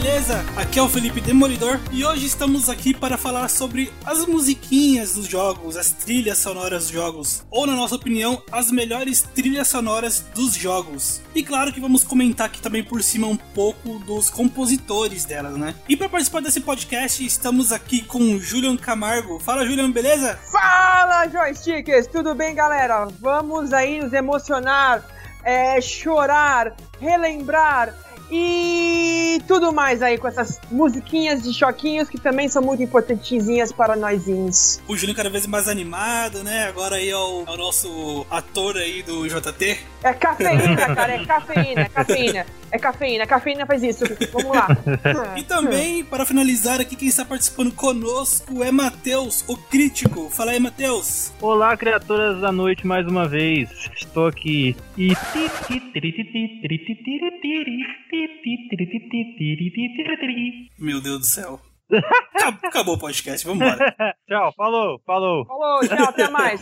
Beleza? Aqui é o Felipe Demolidor e hoje estamos aqui para falar sobre as musiquinhas dos jogos, as trilhas sonoras dos jogos, ou na nossa opinião, as melhores trilhas sonoras dos jogos. E claro que vamos comentar aqui também por cima um pouco dos compositores delas, né? E para participar desse podcast, estamos aqui com o Julian Camargo. Fala, Julian, beleza? Fala, joysticks! Tudo bem, galera? Vamos aí nos emocionar, é, chorar, relembrar e tudo mais aí com essas musiquinhas de choquinhos que também são muito importantezinhas para nós. O Julinho cada vez mais animado, né? Agora aí é o, é o nosso ator aí do JT. É cafeína, cara, é cafeína, é cafeína. É cafeína, cafeína faz isso. Vamos lá. e também, para finalizar aqui, quem está participando conosco é Matheus, o crítico. Fala aí, Matheus. Olá, criaturas da noite, mais uma vez. Estou aqui. E. Meu Deus do céu. Acabou o podcast, vambora. tchau, falou, falou. Falou, tchau, até mais.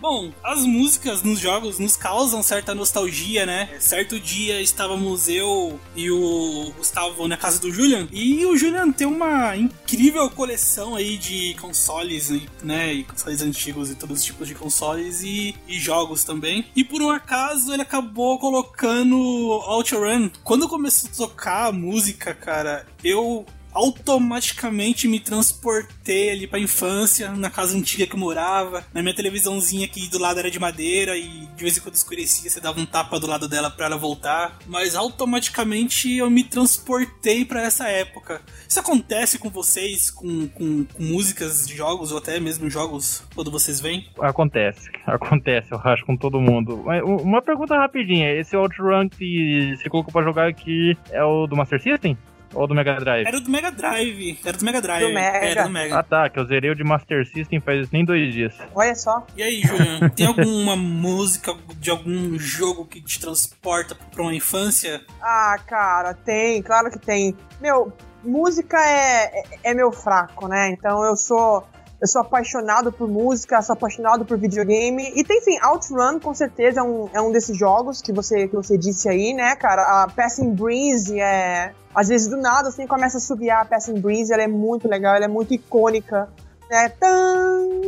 Bom, as músicas nos jogos nos causam certa nostalgia, né? Certo dia estávamos eu e o Gustavo na casa do Julian, e o Julian tem uma incrível coleção aí de consoles, né? E consoles antigos e todos os tipos de consoles e, e jogos também. E por um acaso ele acabou colocando OutRun. Quando começou a tocar a música, cara, eu automaticamente me transportei ali pra infância, na casa antiga que eu morava, na minha televisãozinha que do lado era de madeira e de vez em quando escurecia, você dava um tapa do lado dela para ela voltar, mas automaticamente eu me transportei para essa época. Isso acontece com vocês, com, com, com, músicas de jogos ou até mesmo jogos quando vocês vêm? Acontece, acontece, eu acho com todo mundo. Uma pergunta rapidinha, esse OutRun que você colocou pra jogar aqui é o do Master System? Ou do Mega Drive? Era do Mega Drive. Era do Mega Drive. Do Mega. Era do Mega. Ah tá, que eu zerei o de Master System faz nem dois dias. Olha só. E aí, Julian, tem alguma música de algum jogo que te transporta pra uma infância? Ah, cara, tem, claro que tem. Meu, música é, é, é meu fraco, né? Então eu sou eu sou apaixonado por música, sou apaixonado por videogame. E tem sim, Outrun com certeza é um, é um desses jogos que você, que você disse aí, né, cara? A Passing Breeze é. Às vezes do nada assim começa a subiar a Passing Breeze, ela é muito legal, ela é muito icônica. Né? Tan,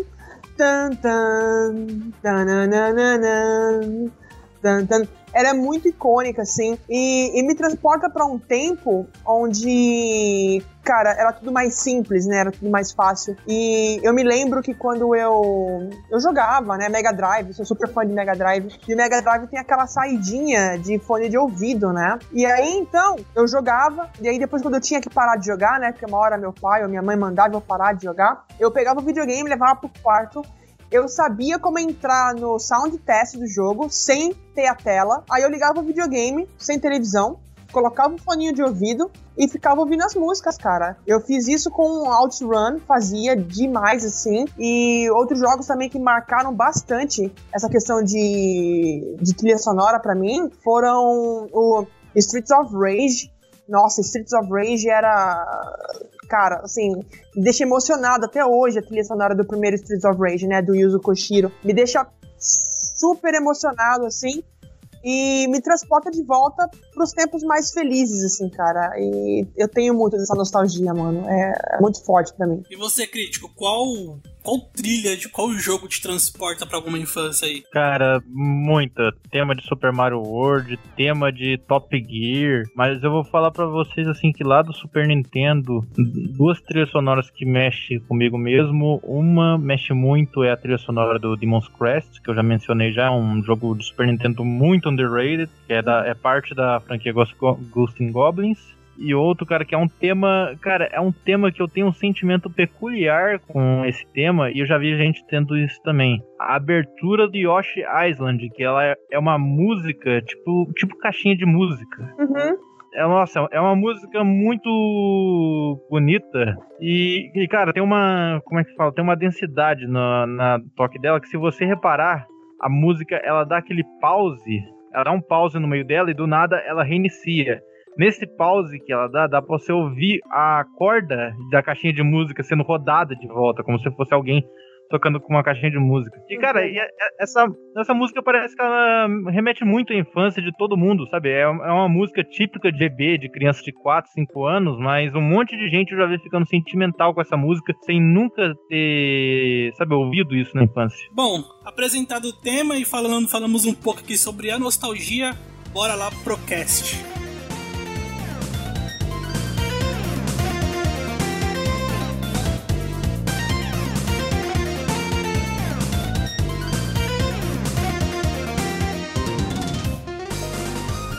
tan, tan, tan, tan, tan, tan, tan ela é muito icônica, assim, e, e me transporta para um tempo onde, cara, era tudo mais simples, né? Era tudo mais fácil. E eu me lembro que quando eu, eu jogava, né, Mega Drive, sou super fã de Mega Drive, e Mega Drive tem aquela saidinha de fone de ouvido, né? E aí, então, eu jogava, e aí depois quando eu tinha que parar de jogar, né, porque uma hora meu pai ou minha mãe mandava eu parar de jogar, eu pegava o videogame, levava pro quarto, eu sabia como entrar no sound test do jogo sem ter a tela. Aí eu ligava o videogame sem televisão, colocava o foninho de ouvido e ficava ouvindo as músicas, cara. Eu fiz isso com Outrun, fazia demais assim. E outros jogos também que marcaram bastante essa questão de, de trilha sonora para mim foram o Streets of Rage. Nossa, Streets of Rage era cara, assim, me deixa emocionado até hoje a trilha sonora do primeiro Streets of Rage, né, do Yuzo Koshiro. Me deixa super emocionado, assim, e me transporta de volta pros tempos mais felizes, assim, cara. E eu tenho muito dessa nostalgia, mano. É, é muito forte para mim. E você, crítico, qual qual trilha de qual jogo te transporta para alguma infância aí? Cara, muita. Tema de Super Mario World, tema de Top Gear. Mas eu vou falar para vocês assim que lá do Super Nintendo, duas trilhas sonoras que mexem comigo mesmo. Uma mexe muito é a trilha sonora do Demon's Crest, que eu já mencionei já, um jogo de Super Nintendo muito underrated, que é, da, é parte da franquia Ghost, Ghost Goblins e outro, cara, que é um tema. Cara, é um tema que eu tenho um sentimento peculiar com esse tema, e eu já vi gente tendo isso também. A abertura do Yoshi Island, que ela é, é uma música, tipo, tipo caixinha de música. Uhum. É, nossa, é uma música muito bonita. E, e, cara, tem uma. Como é que fala? Tem uma densidade na, na toque dela que se você reparar, a música ela dá aquele pause. Ela dá um pause no meio dela e do nada ela reinicia. Nesse pause que ela dá, dá pra você ouvir a corda da caixinha de música sendo rodada de volta, como se fosse alguém tocando com uma caixinha de música. E, cara, uhum. essa, essa música parece que ela remete muito à infância de todo mundo, sabe? É, é uma música típica de EB, de criança de 4, 5 anos, mas um monte de gente eu já vi ficando sentimental com essa música sem nunca ter, sabe, ouvido isso na infância. Bom, apresentado o tema e falando, falamos um pouco aqui sobre a nostalgia, bora lá pro cast.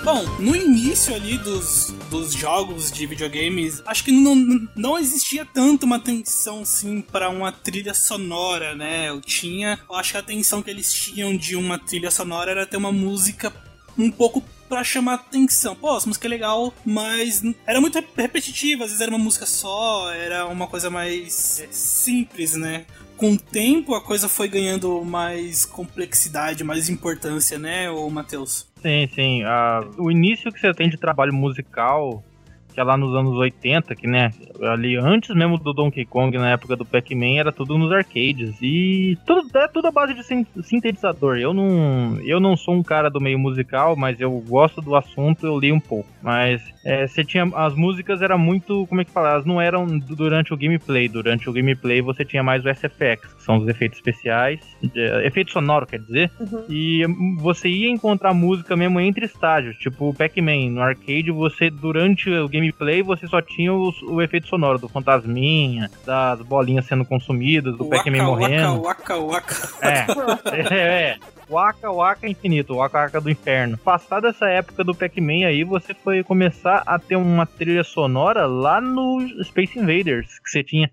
Bom, no início ali dos, dos jogos de videogames, acho que não, não existia tanto uma atenção assim para uma trilha sonora, né? Eu tinha, eu acho que a atenção que eles tinham de uma trilha sonora era ter uma música um pouco para chamar atenção. Pô, essa música é legal, mas era muito repetitiva, às vezes era uma música só, era uma coisa mais é, simples, né? Com o tempo a coisa foi ganhando mais complexidade, mais importância, né, Matheus? Sim, sim. Uh, o início que você tem de trabalho musical que é lá nos anos 80, que né, ali antes mesmo do Donkey Kong, na época do Pac-Man, era tudo nos arcades. E tudo, é tudo a base de sintetizador. Eu não, eu não sou um cara do meio musical, mas eu gosto do assunto, eu li um pouco. Mas é, você tinha. As músicas era muito. Como é que fala? Elas não eram durante o gameplay. Durante o gameplay você tinha mais o SFX, que são os efeitos especiais. É, efeito sonoro, quer dizer. Uhum. E você ia encontrar música mesmo entre estágios. Tipo o Pac-Man. No arcade, você, durante o game gameplay você só tinha o, o efeito sonoro do fantasminha, das bolinhas sendo consumidas, do Pac-Man morrendo. Waka, waka, É, é, é. Waka Waka Infinito, Waka Waka do Inferno. Passada essa época do Pac-Man aí, você foi começar a ter uma trilha sonora lá no Space Invaders, que você tinha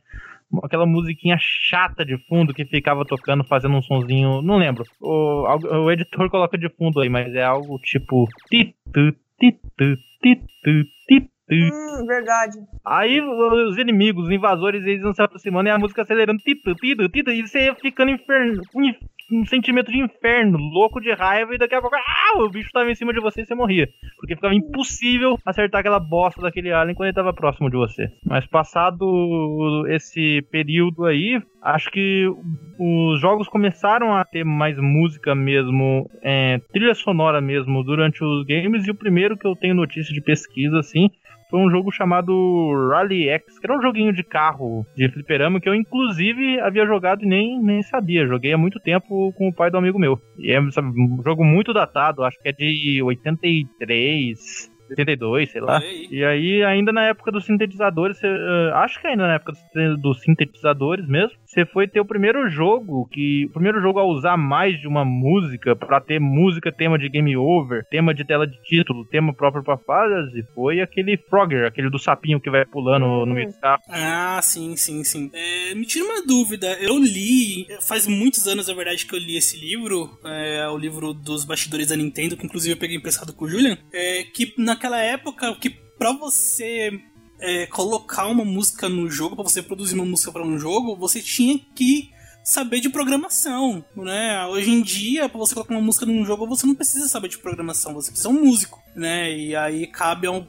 aquela musiquinha chata de fundo que ficava tocando, fazendo um sonzinho, não lembro. O, o editor coloca de fundo aí, mas é algo tipo titu, titu, titu, titu, Hum, verdade. Aí os inimigos, os invasores, eles vão se aproximando e a música acelerando, e você ia ficando inferno, um sentimento de inferno, louco de raiva, e daqui a pouco, ah, o bicho tava em cima de você e você morria. Porque ficava impossível acertar aquela bosta daquele alien quando ele tava próximo de você. Mas passado esse período aí, acho que os jogos começaram a ter mais música mesmo, é, trilha sonora mesmo, durante os games, e o primeiro que eu tenho notícia de pesquisa, assim, foi um jogo chamado Rally X, que era um joguinho de carro de fliperama que eu, inclusive, havia jogado e nem, nem sabia. Joguei há muito tempo com o pai do amigo meu. E é sabe, um jogo muito datado, acho que é de 83. 82, sei lá. E aí, ainda na época dos sintetizadores, uh, acho que ainda na época dos sintetizadores mesmo, você foi ter o primeiro jogo que. O primeiro jogo a usar mais de uma música para ter música, tema de game over, tema de tela de título, tema próprio pra fase, foi aquele Frogger, aquele do sapinho que vai pulando hum. no meio do carro. Ah, sim, sim, sim. É, me tira uma dúvida, eu li, faz muitos anos, na verdade, que eu li esse livro, é, o livro dos bastidores da Nintendo, que inclusive eu peguei emprestado com o Julian, é, que naquela época, que pra você é, colocar uma música no jogo, para você produzir uma música para um jogo, você tinha que saber de programação, né? Hoje em dia, para você colocar uma música num jogo, você não precisa saber de programação, você precisa ser um músico né? E aí cabe a um,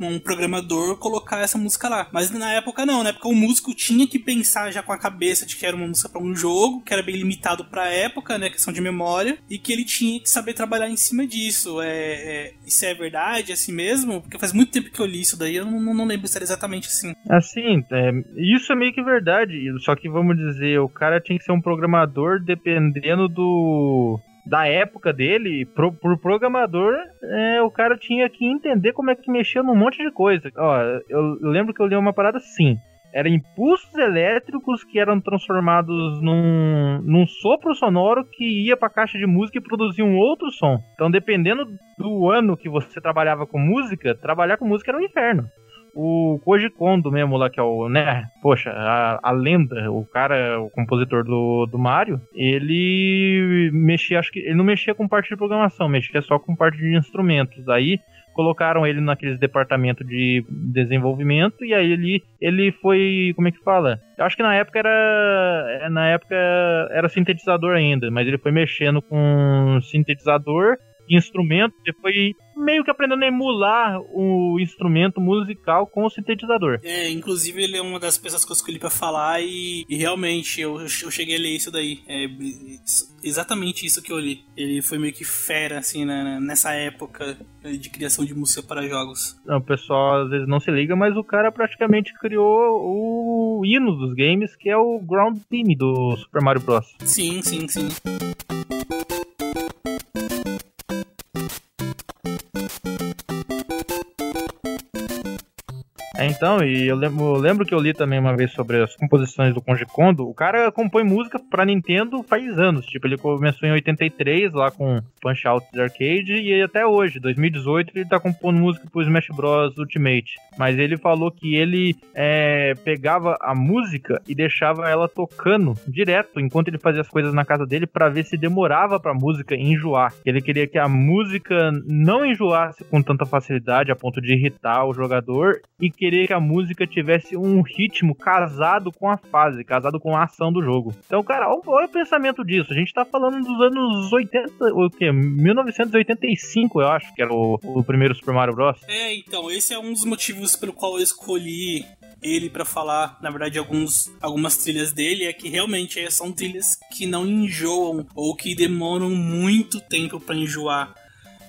um, programador colocar essa música lá. Mas na época não, na época o músico tinha que pensar já com a cabeça de que era uma música para um jogo, que era bem limitado para época, né? Questão de memória, e que ele tinha que saber trabalhar em cima disso. É, é isso é verdade, é assim mesmo? Porque faz muito tempo que eu li isso daí, eu não, não lembro se era exatamente assim. Assim, é, isso é meio que verdade. Só que vamos dizer, o cara tinha que ser um programador dependendo do da época dele, pro, pro programador, é, o cara tinha que entender como é que mexia num monte de coisa. Ó, eu, lembro que eu li uma parada assim. Era impulsos elétricos que eram transformados num, num sopro sonoro que ia pra caixa de música e produzia um outro som. Então, dependendo do ano que você trabalhava com música, trabalhar com música era um inferno o Koji Kondo mesmo lá, que é o, né, poxa, a, a lenda, o cara, o compositor do, do Mario, ele mexia, acho que, ele não mexia com parte de programação, mexia só com parte de instrumentos. Aí colocaram ele naqueles departamento de desenvolvimento e aí ele, ele foi, como é que fala? Eu acho que na época era na época era sintetizador ainda, mas ele foi mexendo com sintetizador instrumento, depois meio que aprendendo a emular o instrumento musical com o sintetizador. É, inclusive ele é uma das pessoas que eu escolhi pra falar e, e realmente eu, eu cheguei a ler isso daí. É exatamente isso que eu li. Ele foi meio que fera, assim, né, nessa época de criação de música para jogos. O pessoal às vezes não se liga, mas o cara praticamente criou o hino dos games, que é o Ground Team do Super Mario Bros. Sim, sim, sim. É, então, e eu lembro, eu lembro, que eu li também uma vez sobre as composições do Konji Kondo. O cara compõe música pra Nintendo faz anos. Tipo, ele começou em 83 lá com Punch Out Arcade e até hoje, 2018, ele tá compondo música pro Smash Bros Ultimate. Mas ele falou que ele é, pegava a música e deixava ela tocando direto enquanto ele fazia as coisas na casa dele para ver se demorava pra música enjoar. Ele queria que a música não enjoasse com tanta facilidade a ponto de irritar o jogador e que querer que a música tivesse um ritmo casado com a fase, casado com a ação do jogo. Então, cara, olha o pensamento disso. A gente tá falando dos anos 80, o quê? 1985, eu acho que era o, o primeiro Super Mario Bros. É, então, esse é um dos motivos pelo qual eu escolhi ele para falar, na verdade, alguns, algumas trilhas dele, é que realmente são trilhas que não enjoam ou que demoram muito tempo para enjoar.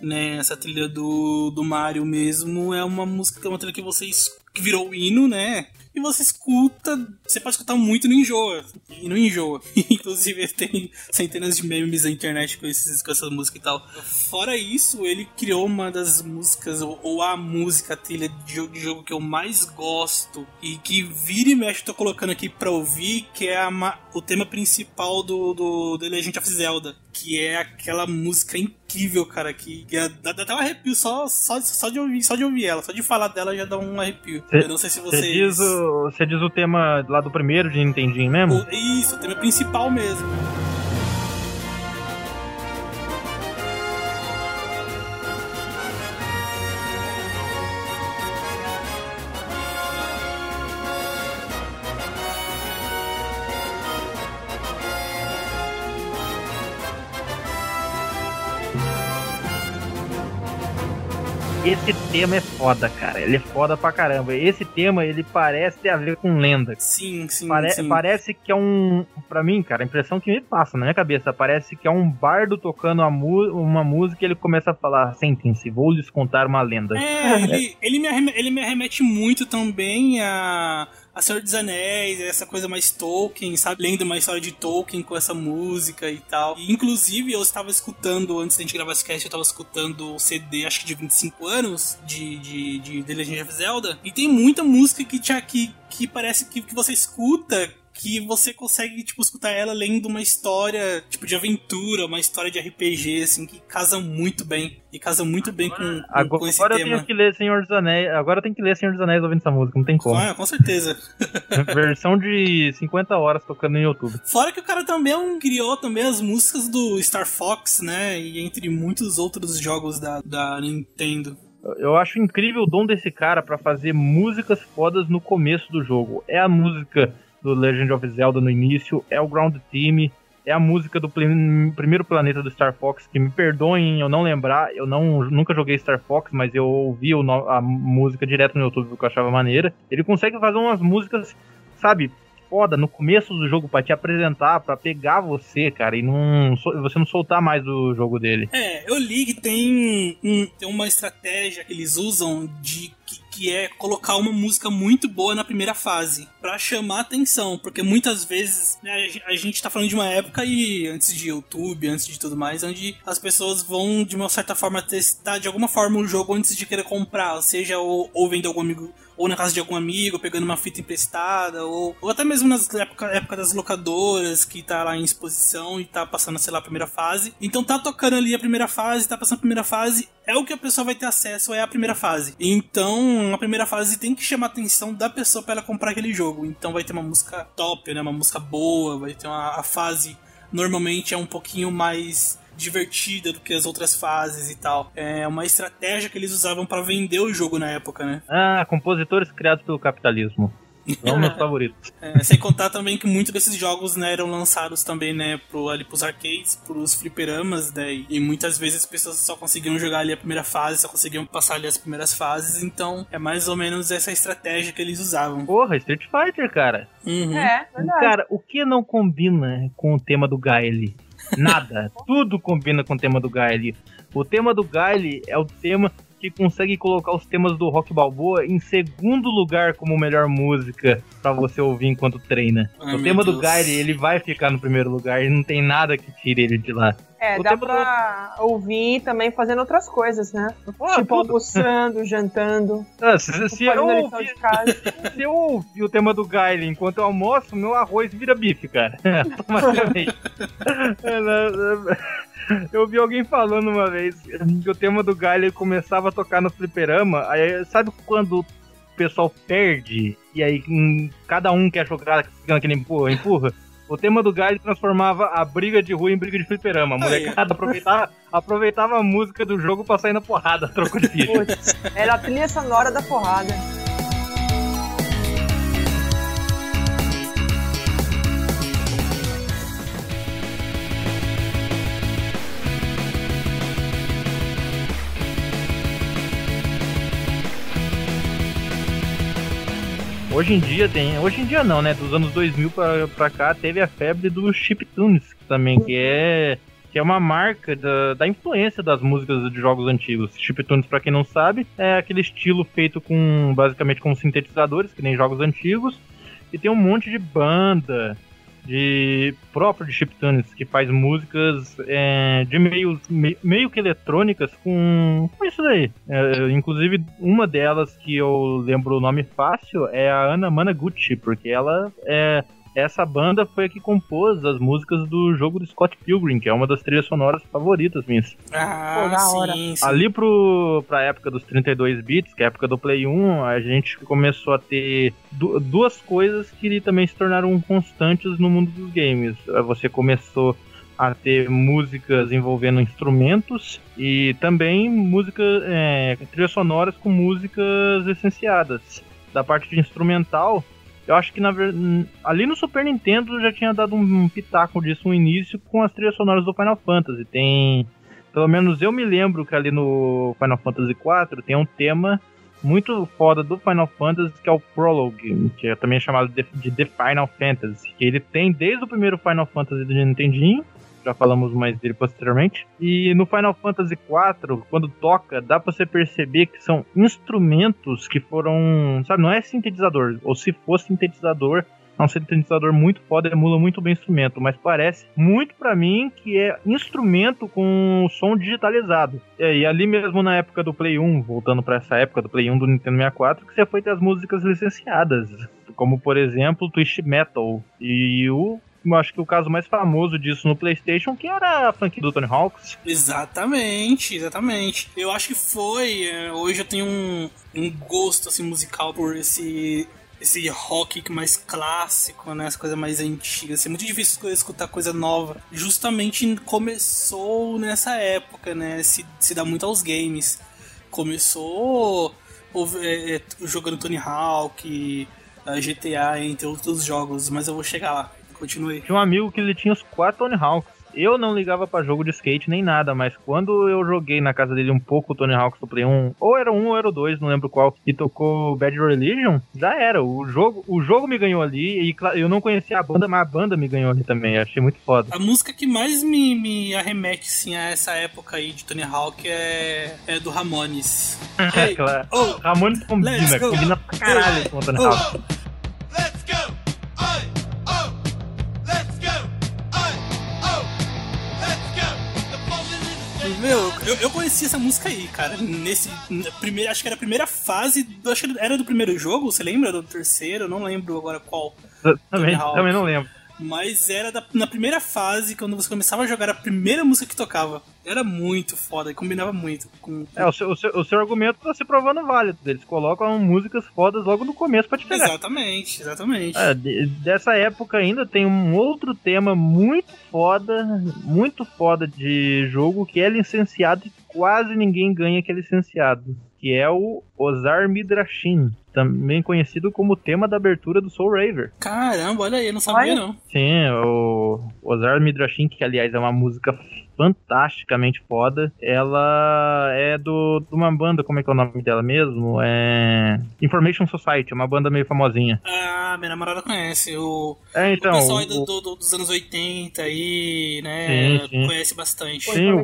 Né, essa trilha do, do Mario mesmo é uma música, é uma trilha que vocês que virou o hino, né? E você escuta, você pode escutar muito não enjoa. E não enjoa. Inclusive, tem centenas de memes na internet com, esses, com essa música e tal. Fora isso, ele criou uma das músicas, ou, ou a música, a trilha de jogo, de jogo que eu mais gosto. E que vira e mexe, tô colocando aqui pra ouvir, que é a, o tema principal do, do The Legend of Zelda. Que é aquela música incrível, cara, que, dá, dá, até um arrepio só, só, só, de ouvir, só de ouvir ela. Só de falar dela já dá um arrepio. Cê, eu não sei se vocês... Diz o, você diz o tema lá do primeiro de Nintendinho mesmo? O, isso, o tema principal mesmo. Esse tema é foda, cara. Ele é foda pra caramba. Esse tema, ele parece ter a ver com lenda. Sim, sim, Pare sim. Parece que é um. Pra mim, cara, a impressão que me passa na minha cabeça, parece que é um bardo tocando uma música e ele começa a falar: sentem-se, vou lhes contar uma lenda. É, ele, ele, me arremete, ele me arremete muito também a a Senhor dos Anéis, essa coisa mais Tolkien, sabe? Lendo uma história de Tolkien com essa música e tal. E, inclusive, eu estava escutando, antes da gente gravar esse cast, eu estava escutando o CD, acho que de 25 anos, de, de, de The Legend of Zelda. E tem muita música que, que, que parece que, que você escuta que você consegue, tipo, escutar ela lendo uma história, tipo, de aventura, uma história de RPG, assim, que casa muito bem. E casa muito bem com, com, agora, com esse agora tema. eu tenho que ler Senhor dos Anéis. Agora eu tenho que ler Senhor dos Anéis ouvindo essa música, não tem como. Ah, com certeza. Versão de 50 horas tocando no YouTube. Fora que o cara também é criou também as músicas do Star Fox, né? E entre muitos outros jogos da, da Nintendo. Eu acho incrível o dom desse cara para fazer músicas fodas no começo do jogo. É a música do Legend of Zelda no início, é o Ground Team, é a música do primeiro planeta do Star Fox, que me perdoem eu não lembrar, eu não, nunca joguei Star Fox, mas eu ouvi o, a música direto no YouTube porque eu achava maneira. Ele consegue fazer umas músicas, sabe, foda no começo do jogo para te apresentar, para pegar você, cara, e não você não soltar mais do jogo dele. É, eu li que tem, tem uma estratégia que eles usam de que, que é colocar uma música muito boa na primeira fase para chamar atenção, porque muitas vezes né, a gente tá falando de uma época e antes de YouTube, antes de tudo mais, onde as pessoas vão de uma certa forma testar de alguma forma o jogo antes de querer comprar, seja ou, ou vendo algum amigo ou na casa de algum amigo, pegando uma fita emprestada, ou, ou até mesmo nas época, época das locadoras, que tá lá em exposição e tá passando, sei lá, a primeira fase. Então tá tocando ali a primeira fase, tá passando a primeira fase, é o que a pessoa vai ter acesso, é a primeira fase. Então, a primeira fase tem que chamar a atenção da pessoa para ela comprar aquele jogo. Então vai ter uma música top, né? Uma música boa, vai ter uma a fase normalmente é um pouquinho mais divertida do que as outras fases e tal. É uma estratégia que eles usavam para vender o jogo na época, né? Ah, compositores criados pelo capitalismo. São meus favoritos. É, sem contar também que muitos desses jogos né, eram lançados também né, pro, ali pros arcades, pros fliperamas, né, e muitas vezes as pessoas só conseguiam jogar ali a primeira fase, só conseguiam passar ali as primeiras fases, então é mais ou menos essa estratégia que eles usavam. Porra, Street Fighter, cara. Uhum. É, verdade. Cara, o que não combina com o tema do Gaile? Nada. Tudo combina com o tema do Gaile. O tema do Gaile é o tema que consegue colocar os temas do Rock Balboa em segundo lugar como melhor música pra você ouvir enquanto treina. Ai, o tema do Deus. Gaile, ele vai ficar no primeiro lugar e não tem nada que tire ele de lá. É, O dá tema do- pra ouvir também fazendo outras coisas, né? Ah, tipo, tudo. almoçando, jantando, Ah, se, se eu ouvir, de casa. se eu ouvir o tema do Gaile enquanto eu almoço, meu arroz vira bife, cara. Automaticamente. Eu vi alguém falando uma vez que o tema do Gaile começava a tocar no fliperama, aí sabe quando o pessoal perde e aí hum, cada um quer jogar, naquele empurra, empurra? O tema do Gaile transformava a briga de rua em briga de fliperama. A molecada aproveitava, aproveitava a música do jogo pra sair na porrada, troco de ficha. Putz, era a trilha sonora da porrada. Hoje em dia tem. Hoje em dia não, né? Dos anos 2000 pra, pra cá teve a febre do chiptunes também, que é. Que é uma marca da, da influência das músicas de jogos antigos. Chiptunes, pra quem não sabe, é aquele estilo feito com basicamente com sintetizadores, que nem jogos antigos. E tem um monte de banda de próprio de chiptunes que faz músicas é, de meio, me- meio que eletrônicas com, com isso daí. É, inclusive, uma delas que eu lembro o nome fácil é a Ana Managuchi, porque ela é. Essa banda foi a que compôs as músicas do jogo do Scott Pilgrim, que é uma das trilhas sonoras favoritas minhas. Ah, Pô, da hora. sim, sim. Ali pro, pra época dos 32 bits, que é a época do Play 1, a gente começou a ter du- duas coisas que também se tornaram constantes no mundo dos games. Eh, Você começou a ter músicas envolvendo instrumentos e também músicas, é, trilhas sonoras com músicas licenciadas. Da parte de instrumental, eu acho que na ali no Super Nintendo já tinha dado um pitaco disso no início com as trilhas sonoras do Final Fantasy. Tem pelo menos eu me lembro que ali no Final Fantasy IV tem um tema muito foda do Final Fantasy, que é o Prologue, que é também chamado de, de The Final Fantasy. Que ele tem desde o primeiro Final Fantasy do Nintendinho, já falamos mais dele posteriormente. E no Final Fantasy IV, quando toca, dá pra você perceber que são instrumentos que foram. Sabe, não é sintetizador, ou se fosse sintetizador, é um sintetizador muito foda, emula muito bem o instrumento, mas parece muito pra mim que é instrumento com som digitalizado. É, e ali mesmo na época do Play 1, voltando pra essa época do Play 1 do Nintendo 64, que você foi ter as músicas licenciadas, como por exemplo Twist Metal e o acho que o caso mais famoso disso no PlayStation, que era a franquia do Tony Hawks. Exatamente, exatamente. Eu acho que foi. é, hoje eu tenho um, um gosto assim musical por esse esse rock mais clássico, né? As coisas mais antigas. Assim, é muito difícil escutar coisa nova. Justamente começou nessa época, né? Se, se dá muito aos games. Começou é, é, jogando Tony Hawk, GTA, entre outros jogos. Mas eu vou chegar lá. Continue. Tinha um amigo que ele tinha os quatro Tony Hawks. Eu não ligava pra jogo de skate nem nada, mas quando eu joguei na casa dele um pouco o Tony Hawk's do Play 1, ou era um ou era o 2, não lembro qual, e tocou Bad Religion, já era. O jogo, o jogo me ganhou ali, e eu não conhecia a banda, mas a banda me ganhou ali também. Achei muito foda. A música que mais me, me arremete assim, a essa época aí de Tony Hawk é, é do Ramones. É Hey, claro. oh, Ramones combina, combina pra caralho com o Tony oh. Hawk. Let's go! Oi! Meu, eu, eu conheci essa música aí, cara. Nesse. na Primeira, acho que era a primeira fase. Acho que era do primeiro jogo, você lembra? Do terceiro? Eu não lembro agora qual. Também, Hawk. também não lembro. Mas era da- na primeira fase, quando você começava a jogar a primeira música que tocava. Era muito foda, combinava muito com. É, o seu, o seu, o seu argumento tá se provando válido. Eles colocam músicas fodas logo no começo pra te pegar. Exatamente, exatamente. É, de- dessa época ainda tem um outro tema muito foda, muito foda de jogo que é licenciado e quase ninguém ganha que é licenciado, que é o Ozar Midrashin, também conhecido como tema da abertura do Soul Raver. Caramba, olha aí, não sabia Olha. não. Sim, o Ozar Midrashin, que aliás é uma música fantasticamente foda. Ela é do, de uma banda, como é que é o nome dela mesmo? É Information Society, uma banda meio famosinha. Ah, minha namorada conhece. O, É, então. o pessoal aí o- do, do- do- dos anos 80 aí, né? Sim, sim. Conhece bastante. Sim, o,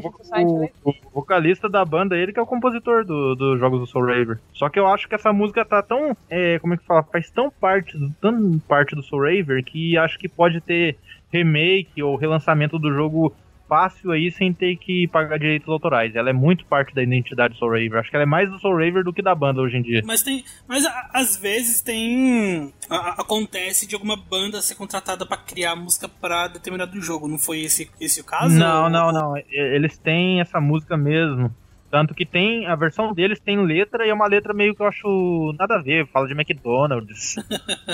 né? o- o vocalista da banda, ele que é o compositor do- dos jogos do Soul Raver. Só que eu acho que essa música tá tão. é, como é que fala? Faz tão parte, tão parte do Soul Raver que acho que pode ter remake ou relançamento do jogo fácil aí sem ter que pagar direitos autorais. Ela é muito parte da identidade do Soul Raver. Acho que ela é mais do Soul Raver do que da banda hoje em dia. Mas tem. Mas a- às vezes tem. a- acontece de alguma banda ser contratada pra criar música pra determinado jogo. Não foi esse, esse o caso? Não, não, não. E- Eles têm essa música mesmo. Tanto que tem. A versão deles tem letra e é uma letra meio que eu acho nada a ver. Fala de McDonald's.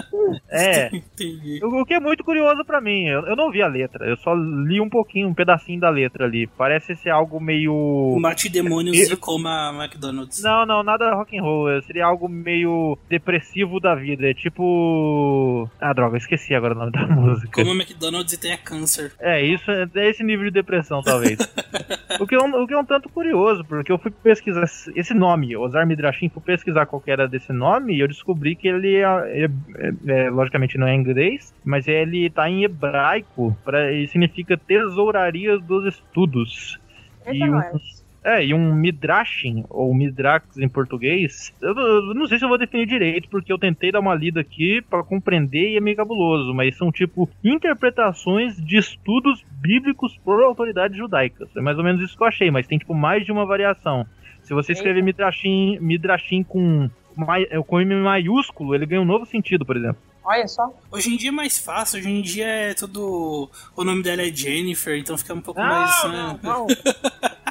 é. Entendi. O o que é muito curioso pra mim. Eu, eu não vi a letra. Eu só li um pouquinho, um pedacinho da letra ali. Parece ser algo meio. Mate demônios E- e coma McDonald's. Não, não, nada rock and roll. Seria algo meio depressivo da vida. É tipo. Ah, droga, esqueci agora o nome da música. Coma McDonald's e tenha câncer. É, isso é é esse nível de depressão, talvez. o, que é um, o que é um tanto curioso, porque eu fui pesquisar esse- nome, Ozar Midrashim, fui pesquisar qual era desse nome e eu descobri que ele, é, é- é- é, logicamente não é inglês, mas ele tá em hebraico pra, e significa tesouraria dos estudos. Eita, E um- nós. É, e um midrashin, ou midrax em português, eu, não- eu não sei se eu vou definir direito, porque eu tentei dar uma lida aqui pra compreender e é meio cabuloso, mas são tipo interpretações de estudos bíblicos por autoridades judaicas. É mais ou menos isso que eu achei, mas tem tipo mais de uma variação. Se você escrever midrashin, midrashin com, mai- com M maiúsculo, ele ganha um novo sentido, por exemplo. Olha só. Hoje em dia é mais fácil, hoje em dia é tudo. O nome dela é Jennifer, então fica um pouco Não, mais. não, né? não.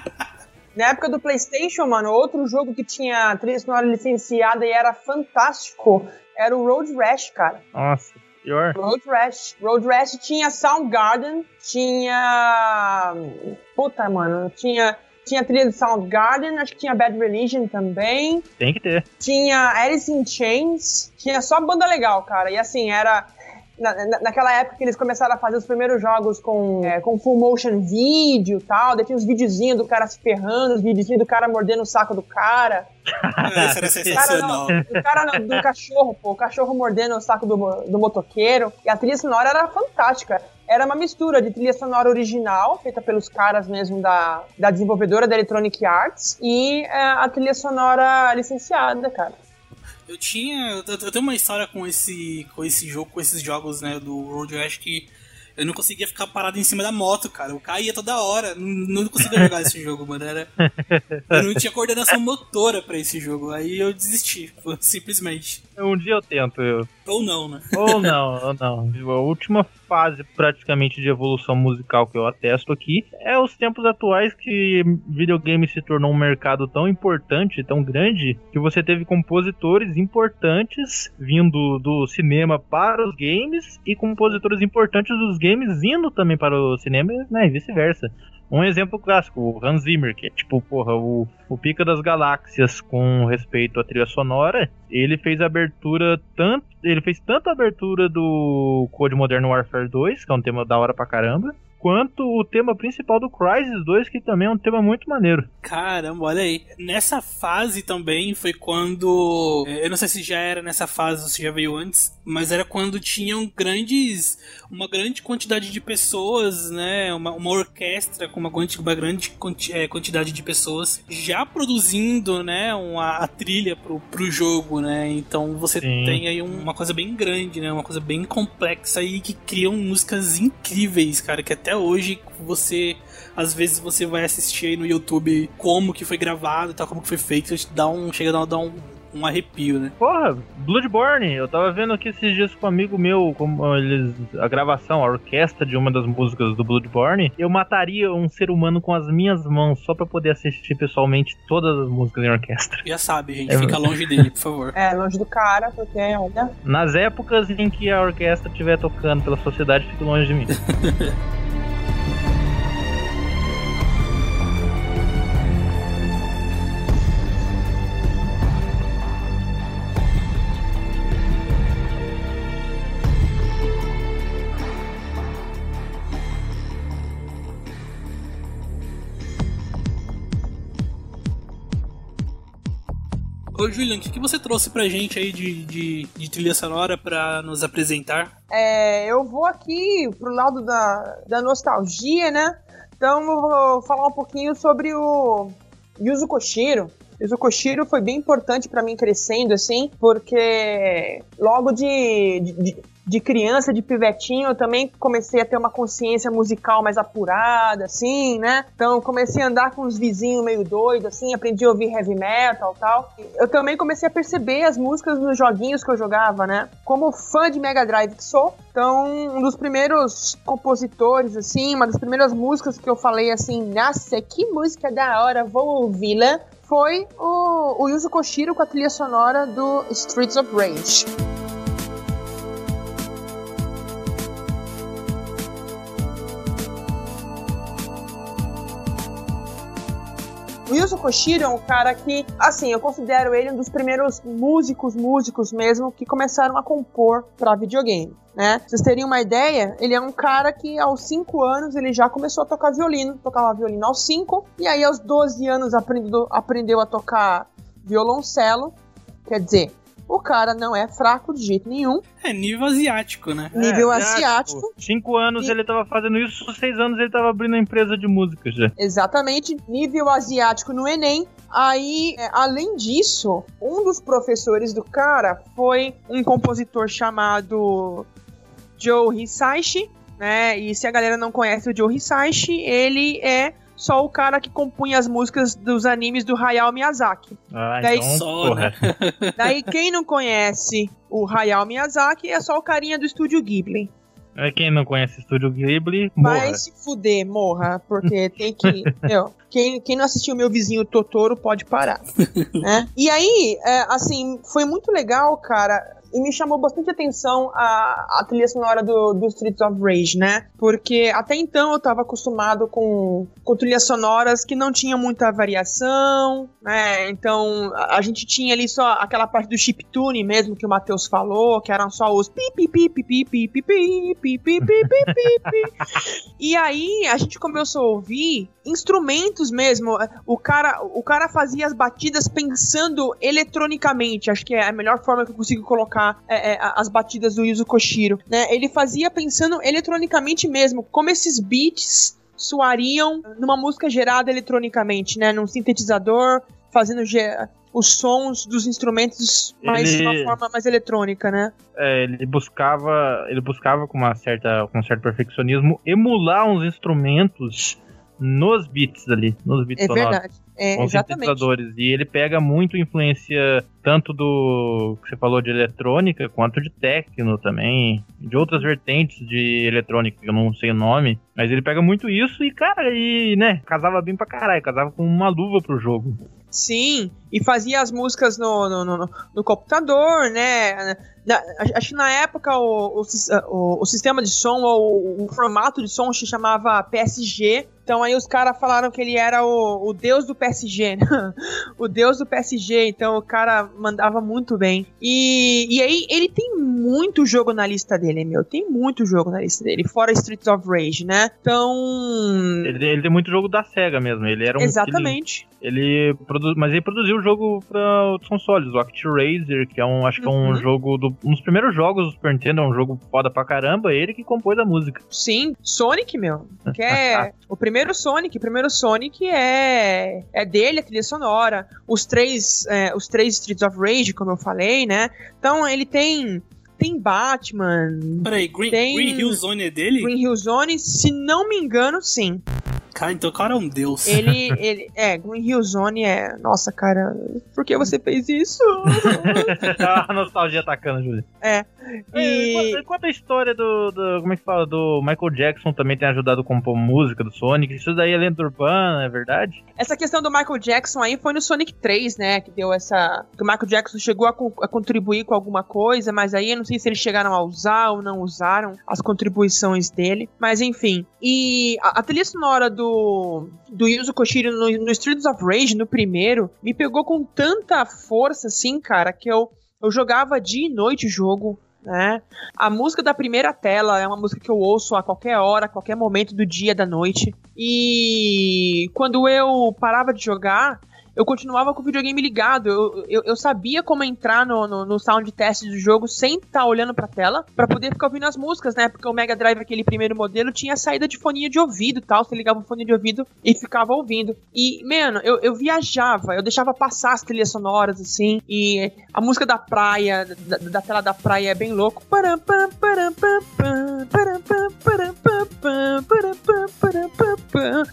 Na época do PlayStation, mano, outro jogo que tinha trilha sonora licenciada e era fantástico era o Road Rash, cara. Nossa, pior. Road Rash. Road Rash tinha Soundgarden, tinha. Puta, mano, tinha. Tinha trilha de Soundgarden, acho que tinha Bad Religion também. Tem que ter. Tinha Alice in Chains, tinha só banda legal, cara. E assim, era. Na- na- naquela época que eles começaram a fazer os primeiros jogos com, é, com full motion vídeo e tal, daí tinha os videozinhos do cara se ferrando, os videozinhos do cara mordendo o saco do cara. Essa era O cara sensacional. não, o cara não, do cachorro, pô, o cachorro mordendo o saco do, do motoqueiro. E a trilha sonora era fantástica. Era uma mistura de trilha sonora original, feita pelos caras mesmo da, da desenvolvedora da Electronic Arts, e é, a trilha sonora licenciada, cara. Eu tinha. Eu, tenho uma história com esse, com esse jogo, com esses jogos, né, do Road Rash que eu não conseguia ficar parado em cima da moto, cara. Eu caía toda hora. Não, não conseguia jogar esse jogo, mano. Era, eu não tinha coordenação motora pra esse jogo. Aí eu desisti, simplesmente. Um dia eu tento, eu. Ou não, né? Ou não, ou não. A última fase praticamente de evolução musical que eu atesto aqui é os tempos atuais que videogame se tornou um mercado tão importante, tão grande, que você teve compositores importantes vindo do cinema para os games e compositores importantes dos games indo também para o cinema né, e vice-versa. Um exemplo clássico, o Hans Zimmer, que é tipo, porra, o, o pica das galáxias com respeito à trilha sonora, ele fez abertura tanto. Ele fez tanto abertura do Code Modern Warfare 2, que é um tema da hora pra caramba, quanto o tema principal do Crysis 2, que também é um tema muito maneiro. Caramba, olha aí. Nessa fase também foi quando. Eu não sei se já era nessa fase ou se já veio antes, mas era quando tinham grandes. Uma grande quantidade de pessoas, né? Uma, uma orquestra com uma, uma grande quanti- eh, quantidade de pessoas já produzindo, né? Uma, a trilha pro, pro jogo, né? Então você Sim. tem aí um- uma coisa bem grande, né? Uma coisa bem complexa e que criam músicas incríveis, cara. Que até hoje você às vezes você vai assistir aí no YouTube como que foi gravado e tal, como que foi feito, dá um, chega a dar, um, um arrepio, né? Porra, Bloodborne, eu tava vendo aqui esses dias com um amigo meu, como eles. a gravação, a orquestra de uma das músicas do Bloodborne. Eu mataria um ser humano com as minhas mãos só pra poder assistir pessoalmente todas as músicas em orquestra. Já sabe, gente, É. fica longe dele, por favor. É, longe do cara, porque, olha. Nas épocas em que a orquestra estiver tocando pela sociedade, fique longe de mim. Ô, Julian, o que, que você trouxe pra gente aí de, de, de trilha sonora pra nos apresentar? É, eu vou aqui pro lado da, da nostalgia, né? Então eu vou falar um pouquinho sobre o Yuzo Koshiro. Yuzo Koshiro foi bem importante pra mim crescendo, assim, porque logo de, de, de criança, de pivetinho, eu também comecei a ter uma consciência musical mais apurada, assim, né? Então comecei a andar com uns vizinhos meio doidos, assim, aprendi a ouvir heavy metal tal. Eu também comecei a perceber as músicas nos joguinhos que eu jogava, né? Como fã de Mega Drive que sou, então um dos primeiros compositores, assim, uma das primeiras músicas que eu falei assim, nossa, que música da hora, vou ouvi-la, foi o, o Yuzo Koshiro com a trilha sonora do Streets of Rage. Yuzo Koshiro é um cara que, assim, eu considero ele um dos primeiros músicos, músicos mesmo, que começaram a compor para videogame. Né? Pra vocês terem uma ideia, ele é um cara que aos 5 anos ele já começou a tocar violino, tocava violino aos 5, e aí aos 12 anos aprendeu, aprendeu a tocar violoncelo. Quer dizer, o cara não é fraco de jeito nenhum, É nível asiático, né? nível É, asiático. Cinco anos E- ele tava fazendo isso, seis anos ele tava abrindo uma empresa de música já. Exatamente, nível asiático no Enem. Aí, é, além disso, um dos professores do cara foi um compositor chamado Joe Hisaishi, né? E se a galera não conhece o Joe Hisaishi, ele é só o cara que compunha as músicas dos animes do Hayao Miyazaki. Ah, Daí então, só, porra. Daí, quem não conhece o Hayao Miyazaki é só o carinha do estúdio Ghibli. É, Quem não conhece Estúdio Ghibli, Vai morra. se fuder, morra, porque tem que. meu, quem, quem não assistiu meu vizinho Totoro pode parar. né? E aí, é, assim, foi muito legal, cara. E me chamou bastante atenção a, a trilha sonora do, do Streets of Rage, né? Porque até então eu tava acostumado com, com trilhas sonoras que não tinham muita variação, né? Então a, a gente tinha ali só aquela parte do chiptune mesmo que o Matheus falou, que eram só os pi pi pi pi pi pi pi pi pi pi pi pi e aí a gente começou a ouvir instrumentos mesmo. O cara, o cara fazia as batidas pensando eletronicamente. Acho que é a melhor forma que eu consigo colocar é, é, as batidas do Yuzo Koshiro. Né? Ele fazia pensando eletronicamente mesmo, como esses beats soariam numa música gerada eletronicamente, né? Num sintetizador, fazendo os sons dos instrumentos mais de uma Ele- forma mais eletrônica, né? É, ele buscava, ele buscava com uma certa, com um certo perfeccionismo emular uns instrumentos nos beats ali, nos beats É sonoros, verdade. É, com sintetizadores. E ele pega muito influência tanto do que você falou de eletrônica quanto de techno também, de outras vertentes de eletrônica que eu não sei o nome, mas ele pega muito isso e cara, e né, casava bem pra caralho, casava com uma luva pro jogo. Sim, e fazia as músicas no, no, no, no computador, né? Na- acho que na época o, o, o, sistema de som, ou o, formato de som se chamava PSG. Então aí os caras falaram que ele era o, o deus do PSG, né? o deus do PSG. Então o cara mandava muito bem. E, e aí ele tem muito jogo na lista dele, meu. Tem muito jogo na lista dele, fora Streets of Rage, né? Então. Ele, ele tem muito jogo da SEGA mesmo, ele era um Exatamente. Ele produ... Mas ele produziu o jogo para outros consoles, o ActRaiser, que é um, acho que é um Uhum. jogo do, um dos primeiros jogos do Super Nintendo, é um jogo foda pra caramba, ele que compôs a música. Sim, Sonic, meu. Que é o primeiro Sonic, o primeiro Sonic é é dele a trilha sonora. Os três, é, os três Streets of Rage, como eu falei, né? Então ele tem tem Batman, Peraí, Green, Tem- Green Hill Zone é dele? Green Hill Zone, se não me engano, sim. Cara, então o cara é um deus. Ele, ele, é, Green Hill Zone é, nossa, cara, por que você fez isso? a nostalgia atacando, Júlio. É, E... e Conta a história do, do- Como é que fala? Do Michael Jackson também tem ajudado a compor música do Sonic. Isso daí é lenda urbana, é verdade? essa questão do Michael Jackson aí foi no Sonic 3, né, que deu essa, que o Michael Jackson chegou a, co- a contribuir com alguma coisa, mas aí eu não sei se eles chegaram a usar ou não usaram as contribuições dele, mas enfim. E a, a trilha sonora do do Yuzo Koshiro no, no Streets of Rage, no primeiro, me pegou com tanta força assim, cara, que eu eu jogava dia e noite o jogo, né? A música da primeira tela é uma música que eu ouço a qualquer hora, a qualquer momento do dia, da noite. E quando eu parava de jogar, eu continuava com o videogame ligado. Eu, eu, eu sabia como entrar no, no, no sound test do jogo sem estar olhando pra tela, pra poder ficar ouvindo as músicas, né? Porque o Mega Drive, aquele primeiro modelo, tinha saída de foninha de ouvido e tal. Você ligava o fone de ouvido e ficava ouvindo. E, mano, eu, eu viajava, eu deixava passar as trilhas sonoras, assim, e a música da praia, da, da tela da praia é bem louco.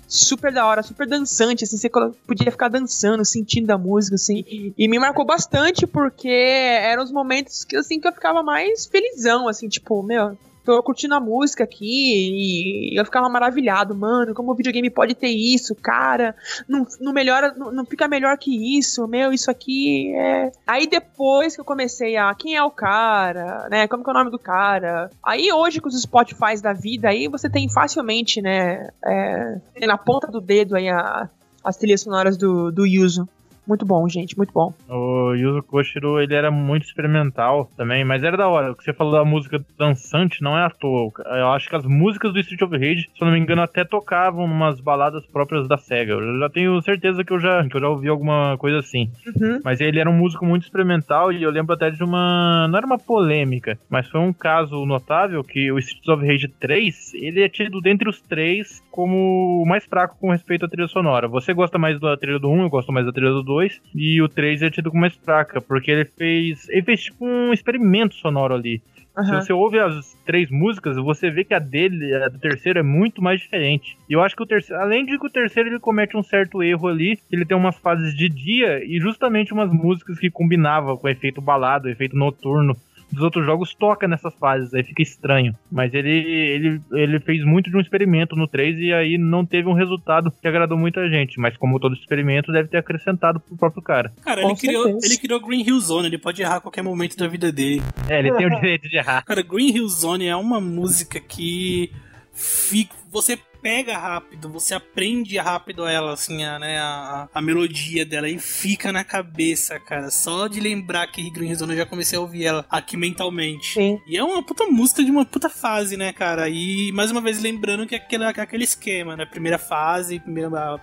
Super da hora, super dançante, assim, você podia ficar dançando, sentindo a música, assim. E me marcou bastante porque eram os momentos que, assim, que eu ficava mais felizão, assim, tipo, meu, tô curtindo a música aqui e eu ficava maravilhado, mano, como o videogame pode ter isso, cara, não, não melhora, não, não fica melhor que isso, meu, isso aqui é... Aí depois que eu comecei a, quem é o cara, né, como que é o nome do cara, aí hoje com os Spotifys da vida, aí você tem facilmente, né, é, na ponta do dedo aí a- as trilhas sonoras do, do Yuzo. Muito bom, gente, muito bom. O Yuzo Koshiro, ele era muito experimental também, mas era da hora. O que você falou da música dançante não é à toa. Eu acho que as músicas do Street of Rage, se eu não me engano, até tocavam umas baladas próprias da SEGA. Eu já tenho certeza que eu já, que eu já ouvi alguma coisa assim. Uhum. Mas ele era um músico muito experimental e eu lembro até de uma. Não era uma polêmica, mas foi um caso notável que o Streets of Rage 3 ele é tido dentre os três como o mais fraco com respeito à trilha sonora. Você gosta mais da trilha do 1, eu gosto mais da trilha do 2, e o 3 é tido como mais fraca, porque ele fez. Ele fez tipo um experimento sonoro ali. Se Aham. você ouve as três músicas, você vê que a dele, a do terceiro, é muito mais diferente. E eu acho que o terceiro, além de que o terceiro ele comete um certo erro ali, ele tem umas fases de dia e justamente umas músicas que combinavam com o efeito balado, o efeito noturno dos outros jogos toca nessas fases, aí fica estranho. Mas ele, ele, ele fez muito de um experimento no 3 e aí não teve um resultado que agradou muita gente. Mas como todo experimento, deve ter acrescentado pro próprio cara. Cara, Com ele criou, certeza. ele criou Green Hill Zone, ele pode errar a qualquer momento da vida dele. É, ele tem o direito de errar. Cara, Green Hill Zone é uma música que fica, você pega rápido, você aprende rápido ela, assim, a, né, a, a melodia dela e fica na cabeça, cara. Só de lembrar que Green Zone eu já comecei a ouvir ela aqui mentalmente. Sim. E é uma puta música de uma puta fase, né, cara? E mais uma vez lembrando que é aquele, aquele esquema, né? Primeira fase, primeira, a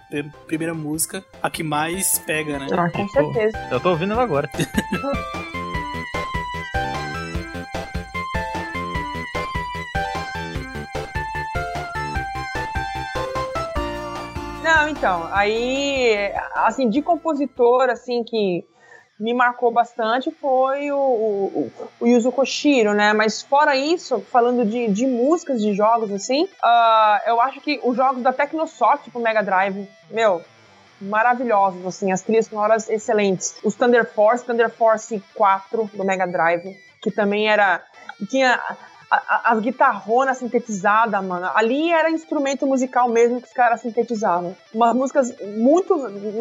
primeira música, a que mais pega, né? Ah, com certeza. Eu tô ouvindo ela agora. então, aí, assim, de compositor, assim, que me marcou bastante foi o, o, o Yuzo Koshiro, né? Mas fora isso, falando de, de músicas de jogos, assim, ah, eu acho que os jogos da Tecnosoft pro Mega Drive, meu, maravilhosos, assim, as trilhas sonoras excelentes. Os Thunder Force, Thunder Force 4 do Mega Drive, que também era... Tinha as guitarronas sintetizadas, mano. Ali era instrumento musical mesmo que os caras sintetizavam. Umas músicas muito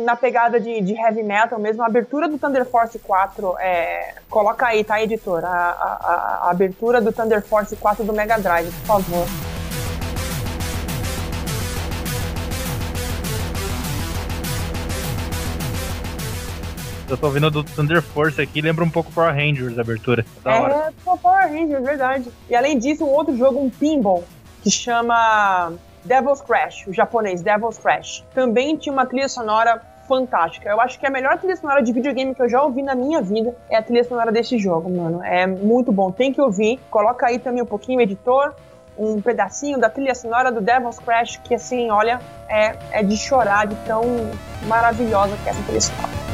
na pegada de, de heavy metal mesmo. A abertura do Thunder Force 4 é. Coloca aí, tá, editor? A, a- a- a abertura do Thunder Force 4 do Mega Drive, por favor. Eu tô ouvindo do Thunder Force aqui, lembra um pouco Power Rangers a abertura. Da hora. É, pô, Power Rangers, verdade. E além disso, um outro jogo, um pinball, que chama Devil's Crash, o japonês Devil's Crash. Também tinha uma trilha sonora fantástica. Eu acho que a melhor trilha sonora de videogame que eu já ouvi na minha vida é a trilha sonora desse jogo, mano. É muito bom, tem que ouvir. Coloca aí também um pouquinho, editor, um pedacinho da trilha sonora do Devil's Crash, que assim, olha, é, é de chorar de tão maravilhosa que é essa trilha sonora.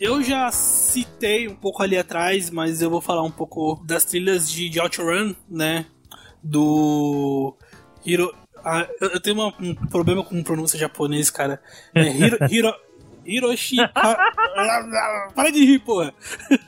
Eu já citei um pouco ali atrás, mas eu vou falar um pouco das trilhas de, de OutRun, né? Do Hiro. Ah, eu, tenho uma- um problema com pronúncia japonês, cara. É Hiro. Hiro Hiroshi. Para de rir, porra.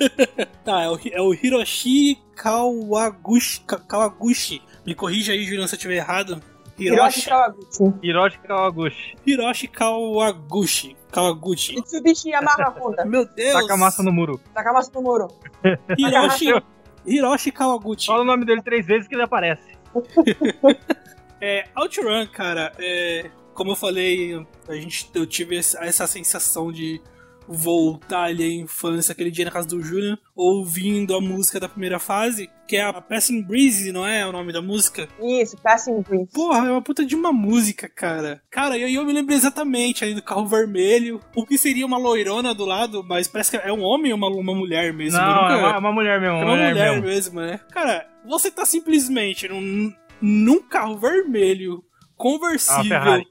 tá, é o, é o Hiroshi Kawaguchi. Ka- Kawaguchi. Me corrija aí, Juliano, se eu estiver errado. Hiroshi Kawaguchi. Hiroshi Kawaguchi. Hiroshi Kawaguchi. Kawaguchi. Mitsubishi Yamaha Honda. Meu Deus! Taca massa no muro. Takamasa no muro. Hiroshi, Hiroshi Kawaguchi. Fala o nome dele três vezes que ele aparece. É, OutRun, cara, é, como eu falei, a gente, eu tive essa sensação de voltar ali à infância, aquele dia na casa do Julian, ouvindo a música da primeira fase, que é a Passing Breeze, não é o nome da música? Isso, Passing Breeze. Porra, é uma puta de uma música, cara. Cara, e aí eu me lembro exatamente ali do carro vermelho, o que seria uma loirona do lado, mas parece que é um homem ou uma, uma mulher mesmo. eu Não, nunca- é uma, uma mulher mesmo. é uma mulher mesmo. mesmo, né? Cara, você tá simplesmente num, num carro vermelho, conversível.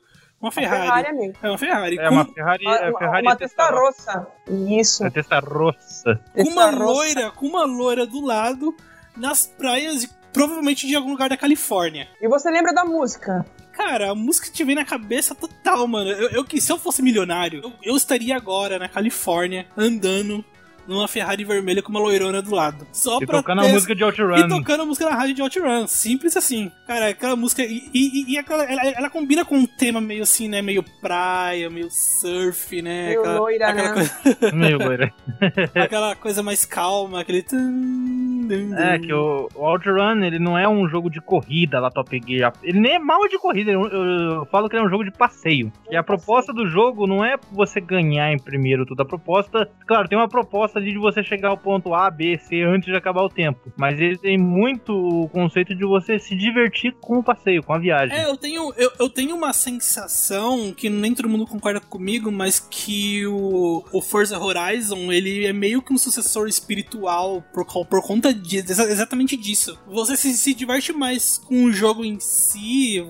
É uma Ferrari. Uma Ferrari. É uma Ferrari. É com, uma Ferrari. Uma, é uma, Ferrari uma Testarossa. Isso. É Testarossa. com uma loira, com uma loira do lado, nas praias, provavelmente de algum lugar da Califórnia. E você lembra da música? Cara, a música te vem na cabeça total, mano. Eu, eu que se eu fosse milionário, eu, eu estaria agora na Califórnia, andando numa Ferrari vermelha com uma loirona do lado. Só E pra tocando a ter- música de E OutRun. tocando a música na rádio de OutRun. Simples assim. Cara, aquela música. E, e, e aquela, ela, ela combina com um tema meio assim, né? Meio praia, meio surf, né? Meio aquela, loira, aquela, né? coisa, Meio loira. aquela coisa mais calma, aquele. É, que o, o OutRun, ele não é um jogo de corrida lá, Top Gear. Ele nem é mal de corrida, eu, eu- eu falo que ele é um jogo de passeio. E a proposta do jogo não é você ganhar em primeiro tudo. A proposta, claro, tem uma proposta ali de você chegar ao ponto A, B, C antes de acabar o tempo. Mas ele tem muito o conceito de você se divertir com o passeio, com a viagem. É, eu tenho, eu, eu tenho uma sensação que nem todo mundo concorda comigo, mas que o, o Forza Horizon ele é meio que um sucessor espiritual por, por conta de, exa- exatamente disso. Você se, se diverte mais com o jogo em si,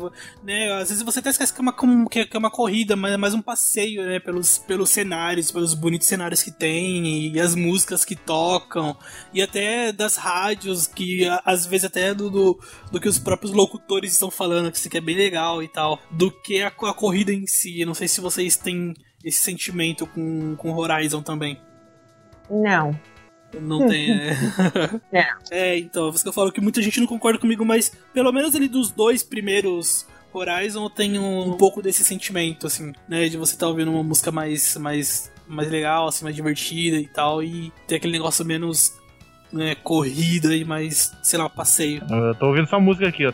né? Às vezes você até esquece que é uma, é que é uma corrida, mas é mais um passeio, né? Pelos, pelos cenários, pelos bonitos cenários que tem e as músicas que tocam e até das rádios que às vezes até do, do, do que os próprios locutores estão falando, que isso aqui é bem legal e tal, do que a, a corrida em si. Eu não sei se vocês têm esse sentimento com, com Horizon também. Não. Não tem. É... é, então, por isso que eu falo que muita gente não concorda comigo, mas pelo menos ali dos dois primeiros Horizon eu tenho um pouco desse sentimento, assim, né? De você estar ouvindo uma música mais, mais, mais legal, assim, mais divertida e tal, e ter aquele negócio menos. Né, corrida e mais, sei lá, passeio. Eu tô ouvindo só música aqui, ó.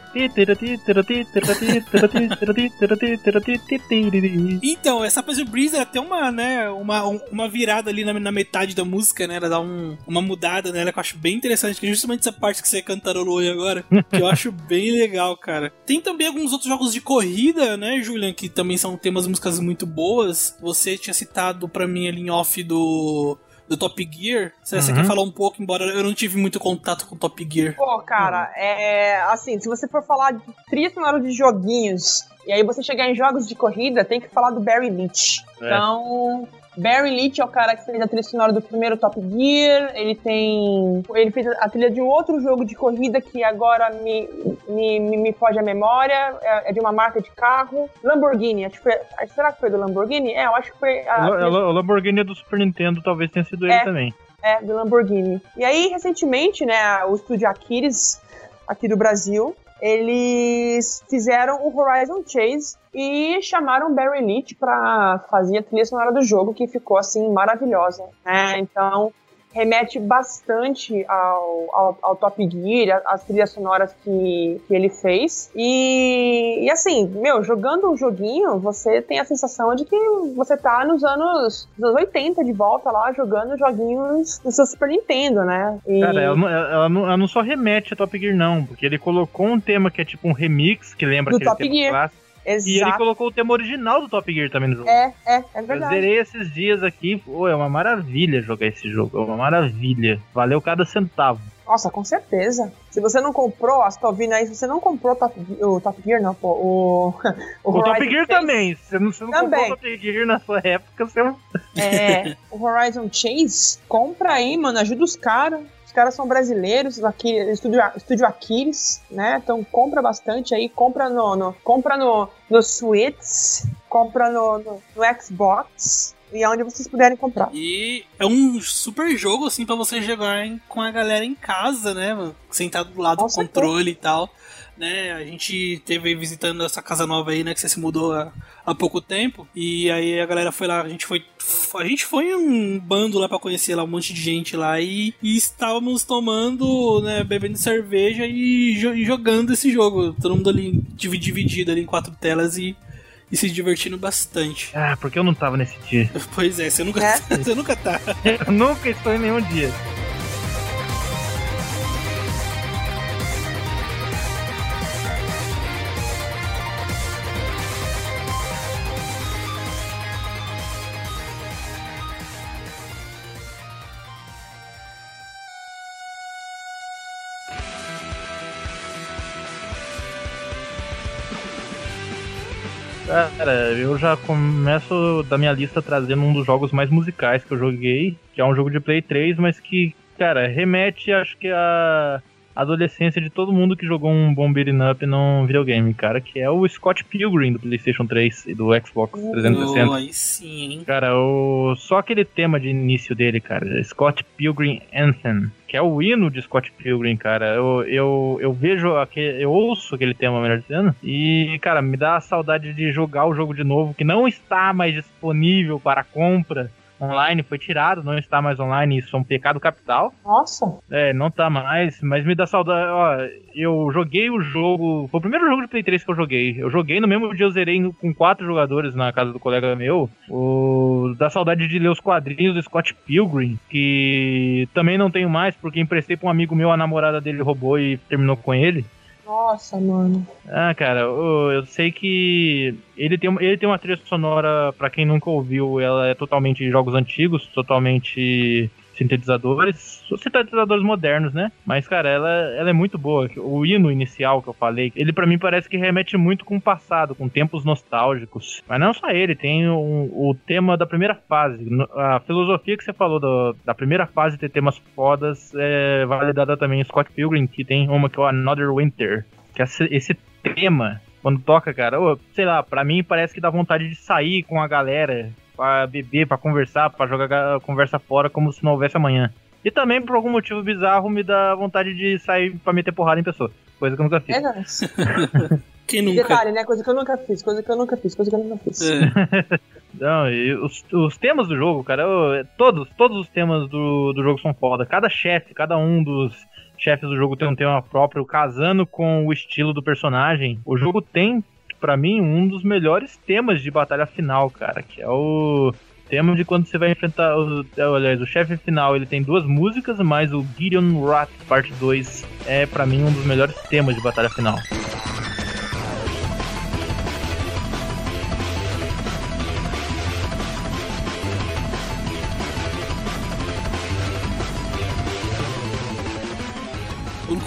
Então, essa Pleasure Breeze ela tem uma, né, uma, um- uma virada ali na, na metade da música, né? Ela dá um- uma mudada nela que eu acho bem interessante, que é justamente essa parte que você cantarolou aí agora, que eu acho bem legal, cara. Tem também alguns outros jogos de corrida, né, Julian, que também são temas músicas muito boas. Você tinha citado pra mim ali em off do do Top Gear. Você, você Uhum. quer falar um pouco, embora eu não tive muito contato com o Top Gear. Pô, cara, é. Assim, se você for falar de trilha sonora de joguinhos, e aí você chegar em jogos de corrida, tem que falar do Barry Leach. É. Então. Barry Leach é o cara que fez a trilha sonora do primeiro Top Gear. Ele tem. Ele fez a trilha de um outro jogo de corrida que agora me, me, me, me foge a memória. É, é de uma marca de carro. Lamborghini. Acho que foi, será que foi do Lamborghini? É, eu acho que foi. A, O Lamborghini do Super Nintendo talvez tenha sido ele É. também. é, do Lamborghini. E aí, recentemente, né, o estúdio Aquiles, aqui do Brasil, eles fizeram o Horizon Chase e chamaram Barry Leach pra fazer a trilha sonora do jogo, que ficou, assim, maravilhosa. né? Então, remete bastante ao, ao, ao Top Gear, as trilhas sonoras que, que ele fez. E, e assim, meu, jogando o joguinho, você tem a sensação de que você tá nos anos, nos anos 80 de volta lá, jogando joguinhos no seu Super Nintendo, né? E- Cara, ela não, ela, não, ela não só remete a Top Gear, não, porque ele colocou um tema que é tipo um remix, que lembra Do aquele Top tema Gear. clássico. E ele Exato. colocou o tema original do Top Gear também no jogo. É, é, é Eu verdade. zerei esses dias aqui, pô, é uma maravilha jogar esse jogo, é uma maravilha. Valeu cada centavo. Nossa, com certeza. Se você não comprou, ó, você tá ouvindo aí, se você não comprou o Top, o Top Gear, não, pô, o. O, Top Horizon Gear Chase, também, se você não, não Também. comprou o Top Gear na sua época, você É, o Horizon Chase, compra aí, mano, ajuda os caras. Os caras são brasileiros, aqui, estúdio, estúdio Aquiles, né? Então compra bastante aí, compra no, no compra no, no Switch, compra no, no, no Xbox e aonde vocês puderem comprar. E é um super jogo, assim, pra você jogar em- com a galera em casa, né? mano? Sentado do lado Com do controle e tal. Né? A gente teve visitando essa casa nova aí, né? Que você se mudou há, há pouco tempo. E aí a galera foi lá, a gente foi. A gente foi em um bando lá pra conhecer lá um monte de gente lá e, e estávamos tomando, né, bebendo cerveja e, jo- e jogando esse jogo. Todo mundo ali divi- dividido ali em quatro telas e, e se divertindo bastante. Ah, porque eu não tava nesse dia. Pois é, você nunca, É? você nunca tá. Eu nunca estou em nenhum dia. Cara, eu já começo da minha lista trazendo um dos jogos mais musicais que eu joguei, que é um jogo de Play 3, mas que, cara, remete, acho que a adolescência de todo mundo que jogou um bom beat'em up num videogame, cara, que é o Scott Pilgrim do PlayStation 3 e do Xbox 360. Oh, aí sim, hein? Cara, o... só aquele tema de início dele, cara, Scott Pilgrim Anthem, que é o hino de Scott Pilgrim, cara. Eu, eu, eu vejo, aquele, eu ouço aquele tema, melhor dizendo, e, cara, me dá a saudade de jogar o jogo de novo, que não está mais disponível para compra online, foi tirado, não está mais online, isso é um pecado capital. Nossa, É, não tá mais, mas me dá saudade. Ó, eu joguei o jogo. Foi o primeiro jogo de Play 3 que eu joguei. Eu joguei no mesmo dia, eu zerei com quatro jogadores na casa do colega meu. O, dá saudade de ler os quadrinhos do Scott Pilgrim, que também não tenho mais, porque emprestei pra um amigo meu, a namorada dele roubou e terminou com ele. Nossa, mano. Ah, cara, eu, sei que ele tem, ele tem uma trilha sonora, pra quem nunca ouviu, ela é totalmente de jogos antigos, totalmente sintetizadores, sintetizadores modernos, né? Mas, cara, ela, ela é muito boa. O hino inicial que eu falei, ele pra mim parece que remete muito com o passado, com tempos nostálgicos. Mas não só ele, tem o, o tema da primeira fase. A filosofia que você falou do- da primeira fase ter temas fodas é validada também em Scott Pilgrim, que tem uma que é o Another Winter. Que esse, esse tema, quando toca, cara, sei lá, pra mim parece que dá vontade de sair com a galera, pra beber, pra conversar, pra jogar ga- conversa fora como se não houvesse amanhã. E também, por algum motivo bizarro, me dá vontade de sair pra meter porrada em pessoa. Coisa que eu nunca fiz. É, nossa. Quem nunca? Detalhe, né? Coisa que eu nunca fiz, coisa que eu nunca fiz, coisa que eu nunca fiz. É. Não, e os, os temas do jogo, cara, eu- todos, todos os temas do, do jogo são foda. Cada chefe, cada um dos chefes do jogo tem um tema próprio, casando com o estilo do personagem. O jogo tem, pra mim, um dos melhores temas de batalha final, cara, que é o tema de quando você vai enfrentar. O, é, aliás, o chefe final ele tem duas músicas, mas o Gideon Rat Parte 2 é, pra mim, um dos melhores temas de batalha final.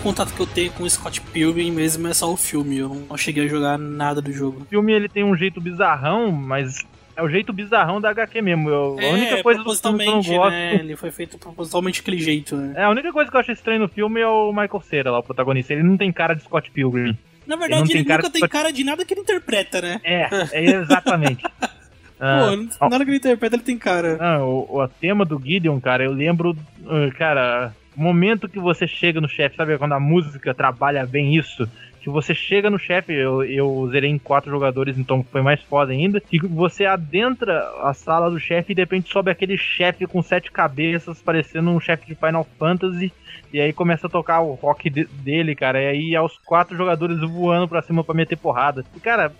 Contato que eu tenho com o Scott Pilgrim mesmo é só o filme. Eu não cheguei a jogar nada do jogo. O filme ele tem um jeito bizarrão, mas é o jeito bizarrão da HQ mesmo. Eu, a única coisa do filme que eu não gosto. né? Ele foi feito propositalmente daquele jeito, né? É, a única coisa que eu acho estranho no filme é o Michael Cera lá, o protagonista. Ele não tem cara de Scott Pilgrim. Na Ele verdade, não ele, tem cara nunca de- tem cara de nada que ele interpreta, né? É, é exatamente. Ah, Pô, nada que ele interpreta, ele tem cara. Ah, o, o tema do Gideon, cara, eu lembro, uh, cara, momento que você chega no chefe, sabe quando a música trabalha bem isso? Que você chega no chefe, eu, eu zerei em quatro jogadores, então foi mais foda ainda. E você adentra a sala do chefe e de repente sobe aquele chefe com sete cabeças, parecendo um chefe de Final Fantasy. E aí começa a tocar o rock de- dele, cara. E aí aos quatro jogadores voando pra cima pra meter porrada. E, cara,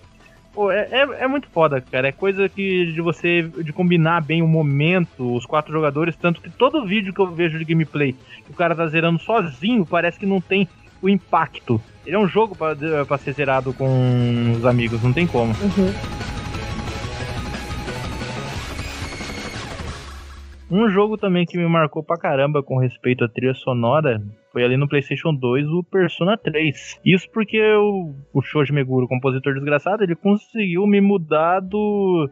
Pô, é, é, é muito foda, cara. É coisa que de você de combinar bem o momento, os quatro jogadores, tanto que todo vídeo que eu vejo de gameplay, que o cara tá zerando sozinho, parece que não tem o impacto. Ele é um jogo pra, pra ser zerado com os amigos, não tem como. Uhum. Um jogo também que me marcou pra caramba com respeito à trilha sonora foi ali no PlayStation 2 o Persona 3. Isso porque o, Shoji Meguro, compositor desgraçado, ele conseguiu me mudar do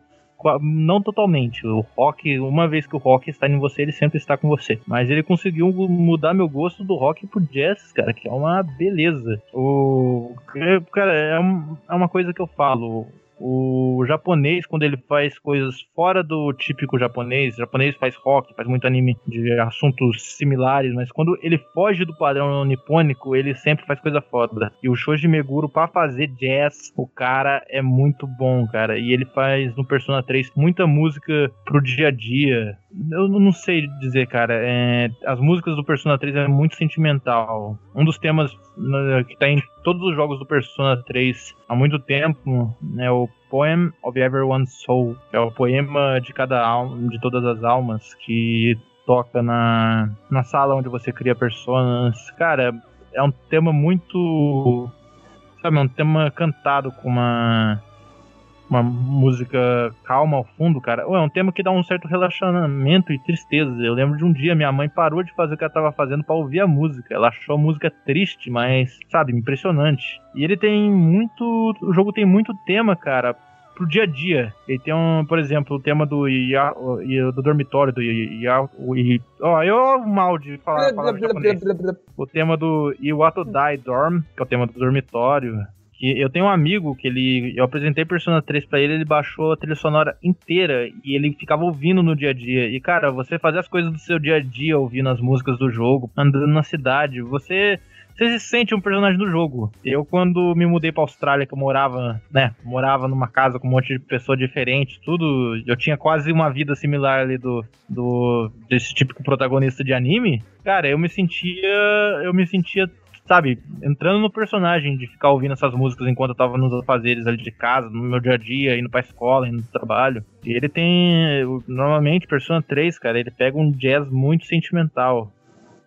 não totalmente. O rock, uma vez que o rock está em você, ele sempre está com você. Mas ele conseguiu mudar meu gosto do rock pro jazz, cara, que é uma beleza. O é, cara, é, é uma coisa que eu falo. O japonês, quando ele faz coisas fora do típico japonês, o japonês faz rock, faz muito anime de assuntos similares, mas quando ele foge do padrão nipônico, ele sempre faz coisa foda. E o Shoji Meguro, pra fazer jazz, o cara é muito bom, cara. E ele faz no Persona 3 muita música pro dia a dia. Eu não sei dizer, cara. é, as músicas do Persona 3 é muito sentimental. Um dos temas né, que tá em todos os jogos do Persona 3 há muito tempo é o Poem of Everyone's Soul, que é o poema de cada alma, de todas as almas, que toca na, na sala onde você cria personas. Cara, é um tema muito. Sabe, é um tema cantado com uma. Uma música calma ao fundo, cara. É um tema que dá um certo relaxamento e tristeza. Eu lembro de um dia minha mãe parou de fazer o que ela tava fazendo pra ouvir a música. Ela achou a música triste, mas, sabe, impressionante. E ele tem muito. O jogo tem muito tema, cara, pro dia a dia. Ele tem um, por exemplo, o tema do, Ia- do dormitório, do Ia- Ó, eu mal de falar, falar. O tema do Iwato Dai Dorm, que é o tema do dormitório. Que eu tenho um amigo que ele. Eu apresentei Persona 3 pra ele, ele baixou a trilha sonora inteira e ele ficava ouvindo no dia a dia. E, cara, você fazer as coisas do seu dia a dia ouvindo as músicas do jogo, andando na cidade, você. Você se sente um personagem do jogo. Eu, quando me mudei pra Austrália, que eu morava, né? Morava numa casa com um monte de pessoa diferente, tudo. Eu tinha quase uma vida similar ali do. do desse típico protagonista de anime. Cara, eu me sentia. Eu me sentia sabe, entrando no personagem de ficar ouvindo essas músicas enquanto eu tava nos afazeres ali de casa, no meu dia a dia, indo pra escola, indo pro trabalho. E ele tem, normalmente, Persona 3, cara, ele pega um jazz muito sentimental.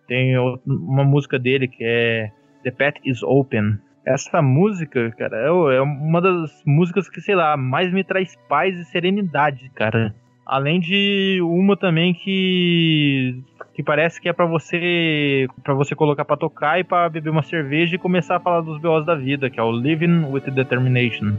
Tem uma música dele que é The Path is Open. Essa música, cara, é é uma das músicas que, sei lá, mais me traz paz e serenidade, cara. Além de uma também que que parece que é pra você para você colocar pra tocar e pra beber uma cerveja e começar a falar dos BOs da vida, que é o Living with Determination.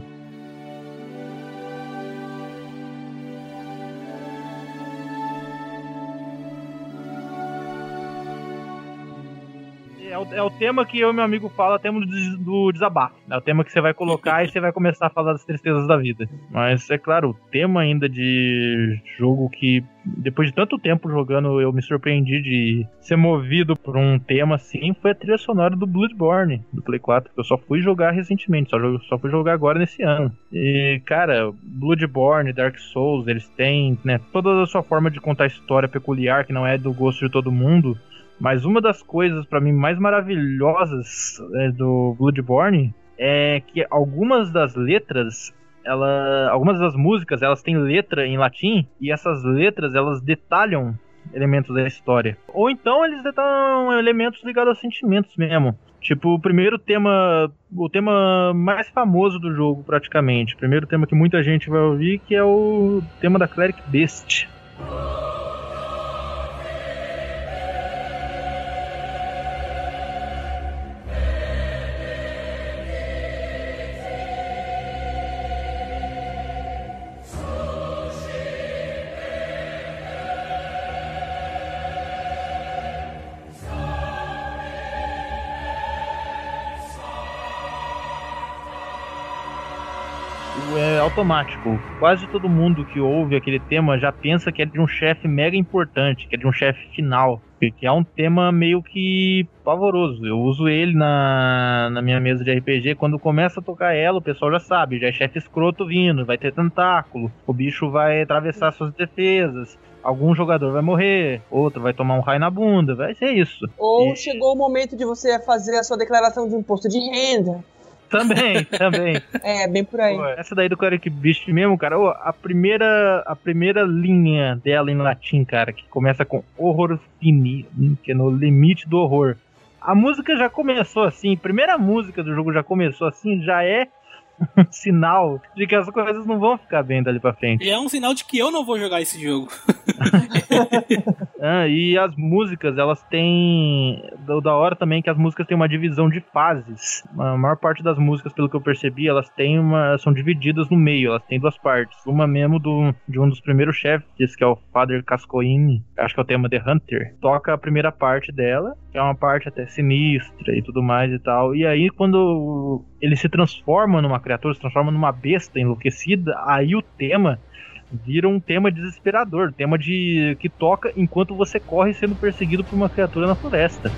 É o tema que eu e meu amigo fala, tema do, do desabafo. É o tema que você vai colocar e você vai começar a falar das tristezas da vida. Mas é claro, o tema ainda de jogo que, depois de tanto tempo jogando, eu me surpreendi de ser movido por um tema assim, foi a trilha sonora do Bloodborne, do Play 4. que Eu só fui jogar recentemente, só, só fui jogar agora nesse ano. E, cara, Bloodborne, Dark Souls, eles têm né, toda a sua forma de contar história peculiar, que não é do gosto de todo mundo. Mas uma das coisas pra mim mais maravilhosas é, do Bloodborne é que algumas das letras, ela, algumas das músicas, elas têm letra em latim e essas letras elas detalham elementos da história. Ou então eles detalham elementos ligados a sentimentos mesmo. Tipo, o primeiro tema, o tema mais famoso do jogo praticamente, o primeiro tema que muita gente vai ouvir, que é o tema da Cleric Beast. Automático. Quase todo mundo que ouve aquele tema já pensa que é de um chefe mega importante, que é de um chefe final. Que é um tema meio que pavoroso. Eu uso ele na, na minha mesa de RPG. Quando começa a tocar ela, o pessoal já sabe, já é chefe escroto vindo, vai ter tentáculo, o bicho vai atravessar suas defesas. Algum jogador vai morrer, outro vai tomar um raio na bunda, vai ser isso. Ou E- chegou o momento de você fazer a sua declaração de imposto de renda. Também, também. É, bem por aí. Pô, essa daí do Cleric Beast mesmo, cara, ô, a primeira a primeira linha dela em latim, cara, que começa com horror fini, hum, que é no limite do horror. A música já começou assim, primeira música do jogo já começou assim, já é sinal de que as coisas não vão ficar bem dali pra frente. E é um sinal de que eu não vou jogar esse jogo. Ah, e as músicas, elas têm. Da hora também que as músicas têm uma divisão de fases. A maior parte das músicas, pelo que eu percebi, elas têm uma. são divididas no meio, elas têm duas partes. Uma mesmo do, de um dos primeiros chefes, que é o Father Cascoini, acho que é o tema The Hunter. Toca a primeira parte dela, é uma parte até sinistra e tudo mais e tal. E aí, quando ele se transforma numa criatura, se transforma numa besta enlouquecida, aí o tema vira um tema desesperador, tema de que toca enquanto você corre sendo perseguido por uma criatura na floresta.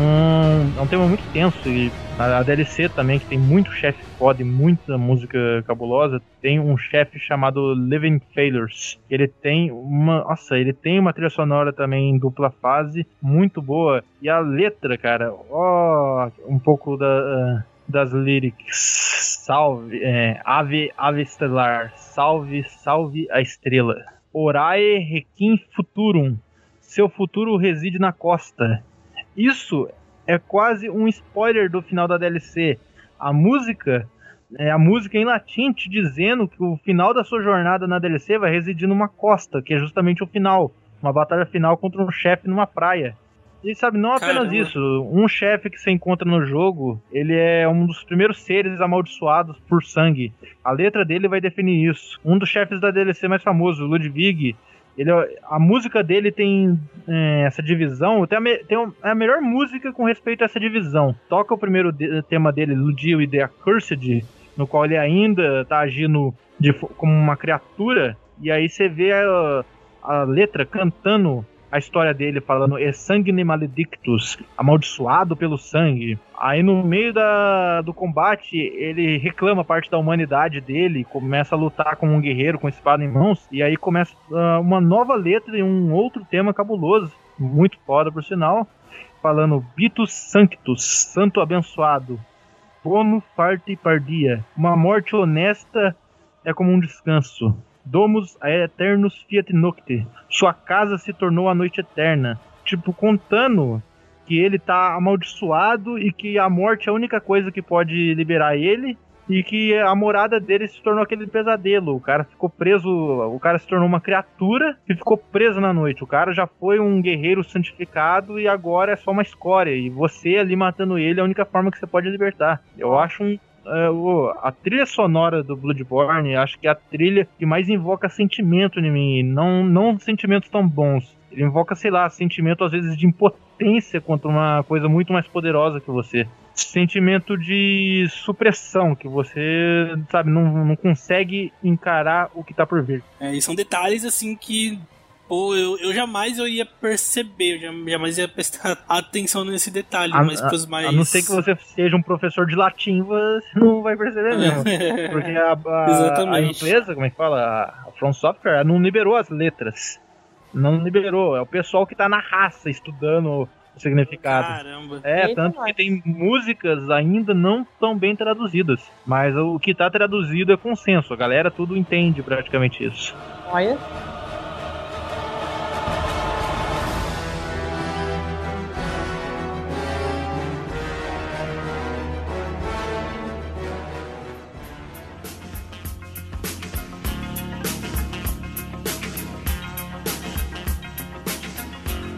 Um, é um tema muito tenso e a, DLC também, que tem muito chefe foda e muita música cabulosa, tem um chefe chamado Living Failures. Ele tem uma. Nossa, ele tem uma trilha sonora também em dupla fase, muito boa. E a letra, cara, ó, um pouco da, das lyrics. Salve, é, ave, ave estelar, salve, salve a estrela. Orae requiem futurum, seu futuro reside na costa. Isso é quase um spoiler do final da DLC. A música é a música em latim te dizendo que o final da sua jornada na DLC vai residir numa costa, que é justamente o final, uma batalha final contra um chefe numa praia. E sabe, não apenas Caramba. isso, um chefe que você encontra no jogo, ele é um dos primeiros seres amaldiçoados por sangue. A letra dele vai definir isso. Um dos chefes da DLC mais famoso, Ludwig, ele, a música dele tem é, essa divisão, tem, a, tem é a melhor música com respeito a essa divisão. Toca o primeiro de- tema dele, Ludio e The Accursed, no qual ele ainda tá agindo de como uma criatura, e aí você vê a, a letra cantando a história dele, falando E sangue maledictus, amaldiçoado pelo sangue. Aí no meio da, do combate, ele reclama parte da humanidade dele, começa a lutar como um guerreiro com espada em mãos, e aí começa ah, uma nova letra e um outro tema cabuloso, muito foda por sinal, falando Bitus Sanctus, santo abençoado, Bono parte pardia, uma morte honesta é como um descanso. Domus aeternus fiat nocte, sua casa se tornou a noite eterna. Tipo, contando que ele tá amaldiçoado e que a morte é a única coisa que pode liberar ele e que a morada dele se tornou aquele pesadelo. O cara ficou preso, o cara se tornou uma criatura que ficou preso na noite. O cara já foi um guerreiro santificado e agora é só uma escória. E você ali matando ele é a única forma que você pode libertar. Eu acho um é, o- a trilha sonora do Bloodborne, acho que é a trilha que mais invoca sentimento em mim, não, não sentimentos tão bons. Ele invoca, sei lá, sentimento às vezes de impotência contra uma coisa muito mais poderosa que você. Sentimento de supressão, que você, sabe, não, não consegue encarar o que tá por vir. É, e são detalhes assim que. Pô, eu, eu jamais eu ia perceber, eu jam- jamais ia prestar atenção nesse detalhe, A, mas pros mais. a não ser que você seja um professor de latim, você não vai perceber mesmo. Porque a, a- a empresa, como é que fala? A From Software não liberou as letras. Não liberou. É o pessoal que tá na raça estudando o significado. Caramba. É, Eita, tanto que tem músicas ainda não tão bem traduzidas. Mas o que tá traduzido é consenso. A galera tudo entende praticamente isso. Olha.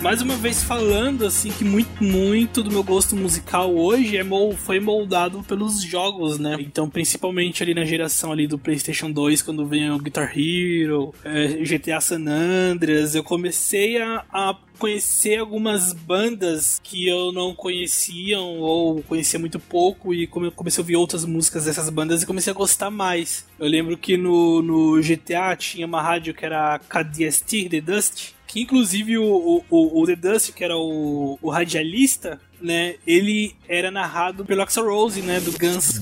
Mais uma vez falando assim que muito, muito do meu gosto musical hoje é foi moldado pelos jogos, né? Então, principalmente ali na geração ali do PlayStation 2, quando veio o Guitar Hero, é, GTA San Andreas, eu comecei a, a conhecer algumas bandas que eu não conhecia ou conhecia muito pouco e come- comecei a ouvir outras músicas dessas bandas e comecei a gostar mais. Eu lembro que no, no GTA tinha uma rádio que era KDST, The Dust, que inclusive o, o, o- The Dust, que era o, o radialista, né, ele era narrado pelo Axl Rose, né, do Guns.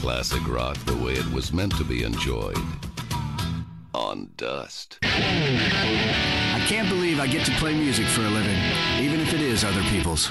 Classic rock the way it was meant to be enjoyed. On dust. I can't believe I get to play music for a living, even if it is other people's.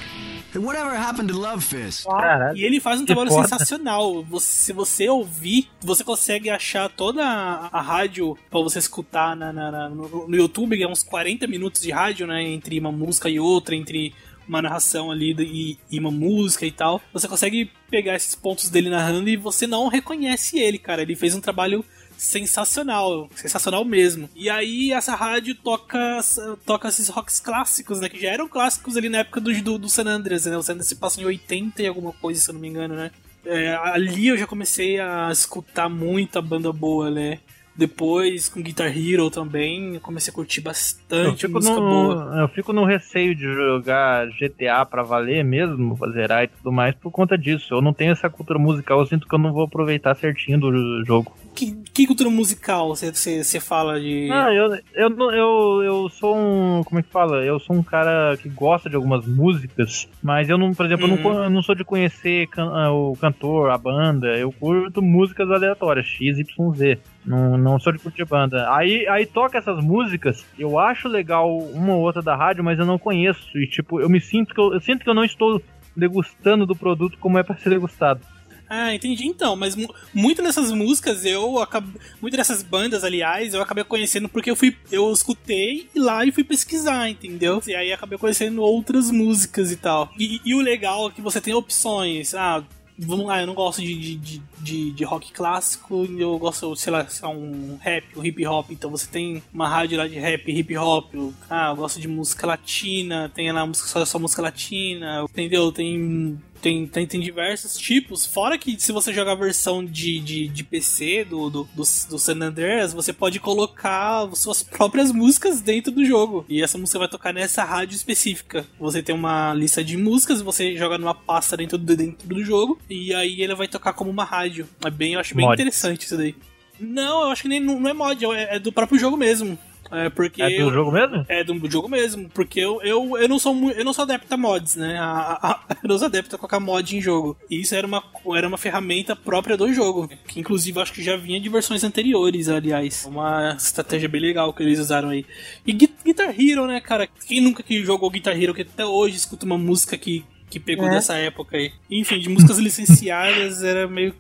Whatever happened to Love Fist? Caralho. E ele faz um Que trabalho sensacional. Você- se você ouvir, você consegue achar toda a, a rádio pra você escutar na, na- na- no, no YouTube, é uns 40 minutos de rádio, né? Entre uma música e outra, entre uma narração ali e, e uma música e tal. Você consegue pegar esses pontos dele narrando e você não reconhece ele, cara. Ele fez um trabalho sensacional, sensacional mesmo. E aí essa rádio toca, toca esses rocks clássicos, né? Que já eram clássicos ali na época do, do, do San Andreas, né? O San Andreas se passa em 80 e alguma coisa, se eu não me engano, né? É, ali eu já comecei a escutar muita banda boa, né? Depois, com Guitar Hero também, eu comecei a curtir Eu bastante fico, música boa. no, eu fico no receio de jogar GTA pra valer mesmo, pra zerar e tudo mais, por conta disso. Eu não tenho essa cultura musical, eu sinto que eu não vou aproveitar certinho do jogo. Que, que cultura musical você- fala de. Ah, eu, eu, eu, eu sou um. Como é que fala? Eu sou um cara que gosta de algumas músicas, mas eu não, por exemplo, eu, não, Uhum. eu não sou de conhecer can- ah, o cantor, a banda. Eu curto músicas aleatórias, X, Y, Z. Não, não sou de curtir banda. Aí, aí toca essas músicas, eu acho legal uma ou outra da rádio, mas eu não conheço. E tipo, eu me sinto que eu, eu sinto que eu não estou degustando do produto como é pra ser degustado. Ah, entendi então, mas mu- muito dessas músicas eu acabei. Muito dessas bandas, aliás, eu acabei conhecendo porque eu fui. Eu escutei lá e fui pesquisar, entendeu? E aí acabei conhecendo outras músicas e tal. E, e o legal é que você tem opções. Ah, vamos lá, eu não gosto de, de, de, de- rock clássico, eu gosto, sei lá, sei lá, um rap, um hip hop, então você tem uma rádio lá de rap, hip hop, ah, eu gosto de música latina, tem lá música, só, só música latina, entendeu? Tem tem, tem, tem diversos tipos. Fora que se você jogar a versão de, de, de PC do, do, do, do San Andreas, você pode colocar suas próprias músicas dentro do jogo. E essa música vai tocar nessa rádio específica. Você tem uma lista de músicas, você joga numa pasta dentro do, dentro do jogo, e aí ele vai tocar como uma rádio. É bem, eu acho bem Mod. interessante isso daí. Não, eu acho que nem não não é mod, é, é do próprio jogo mesmo. É porque É do eu- jogo mesmo? é do jogo mesmo, porque eu, eu, eu, não, sou, eu não sou adepto a mods, né? A- a- a- eu não sou adepto a colocar mod em jogo. E isso era uma, era uma ferramenta própria do jogo, que inclusive eu acho que já vinha de versões anteriores, aliás. Uma estratégia bem legal que eles usaram aí. E Gui- Guitar Hero, né, cara? Quem nunca que jogou Guitar Hero, que até hoje escuta uma música que, que pegou É. dessa época aí. Enfim, de músicas licenciadas, era meio.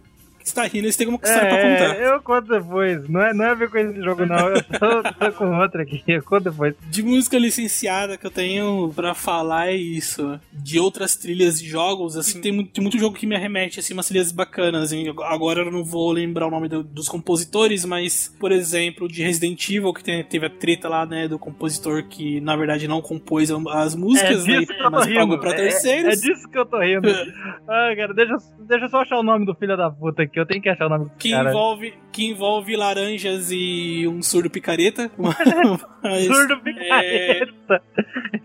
Você tá rindo, você tem uma história pra contar. É, eu conto depois. Não é, não é a ver com esse jogo, não. Eu tô, tô com outra aqui. Eu conto depois. De música licenciada que eu tenho pra falar é isso. De outras trilhas de jogos, assim, tem muito, tem muito jogo que me arremete, assim, umas trilhas bacanas. Assim. Agora eu não vou lembrar o nome do- dos compositores, mas, por exemplo, de Resident Evil, que tem- teve a treta lá, né, do compositor que, na verdade, não compôs as músicas, né, É tô mas pagou rindo. pra É- terceiros. É, disso que eu tô rindo. Ah, cara, deixa, deixa eu só achar o nome do filho da puta aqui. Eu tenho que achar o nome do Que cara. envolve, que envolve laranjas e um surdo picareta. Mas- Surdo picareta.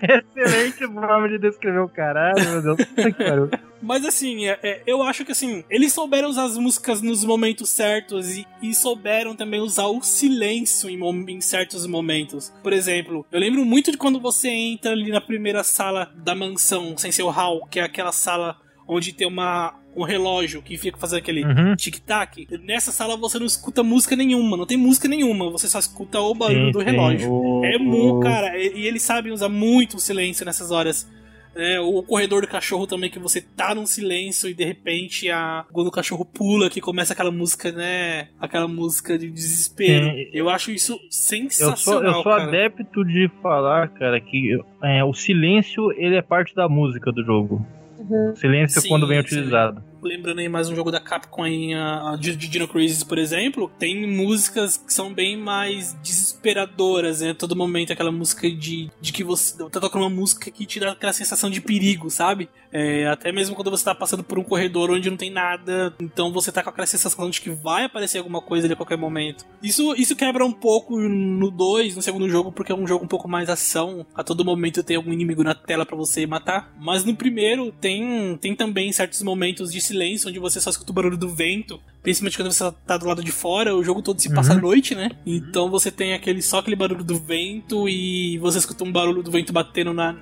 Excelente forma de descrever o caralho, meu Deus. Que pariu. Mas assim, é- é, eu acho que assim, eles souberam usar as músicas nos momentos certos e, e souberam também usar o silêncio em, em certos momentos. Por exemplo, eu lembro muito de quando você entra ali na primeira sala da mansão, sem ser o hall, que é aquela sala onde tem uma, um relógio que fica fazendo aquele Uhum. tic-tac. Nessa sala você não escuta música nenhuma, não tem música nenhuma, você só escuta o barulho Sim, do sim, relógio. o- É muito, o- cara, e, eles sabem usar muito o silêncio nessas horas. É, o corredor do cachorro também, que você tá num silêncio e de repente a, quando o cachorro pula, que começa aquela música, né? Aquela música de desespero. Sim. Eu acho isso Eu sensacional. sou, eu sou adepto de falar, cara, que é, o silêncio ele é parte da música do jogo. Uhum. Silêncio Sim, quando bem sim. utilizado. lembrando aí mais um jogo da Capcom aí, a, de, de Dino Crisis, por exemplo, tem músicas que são bem mais desesperadoras, né? Todo momento aquela música de, de que você tá tocando uma música que te dá aquela sensação de perigo, sabe? É, até mesmo quando você tá passando por um corredor onde não tem nada, então você tá com aquela sensação de que vai aparecer alguma coisa ali a qualquer momento. Isso, isso quebra um pouco no 2, no segundo jogo, porque é um jogo um pouco mais ação. A todo momento tem algum inimigo na tela pra você matar. Mas no primeiro tem, tem também certos momentos de silêncio onde você só escuta o barulho do vento. Principalmente quando você tá do lado de fora, o jogo todo se passa à noite, né? Então você tem aquele só aquele barulho do vento e você escuta um barulho do vento batendo na,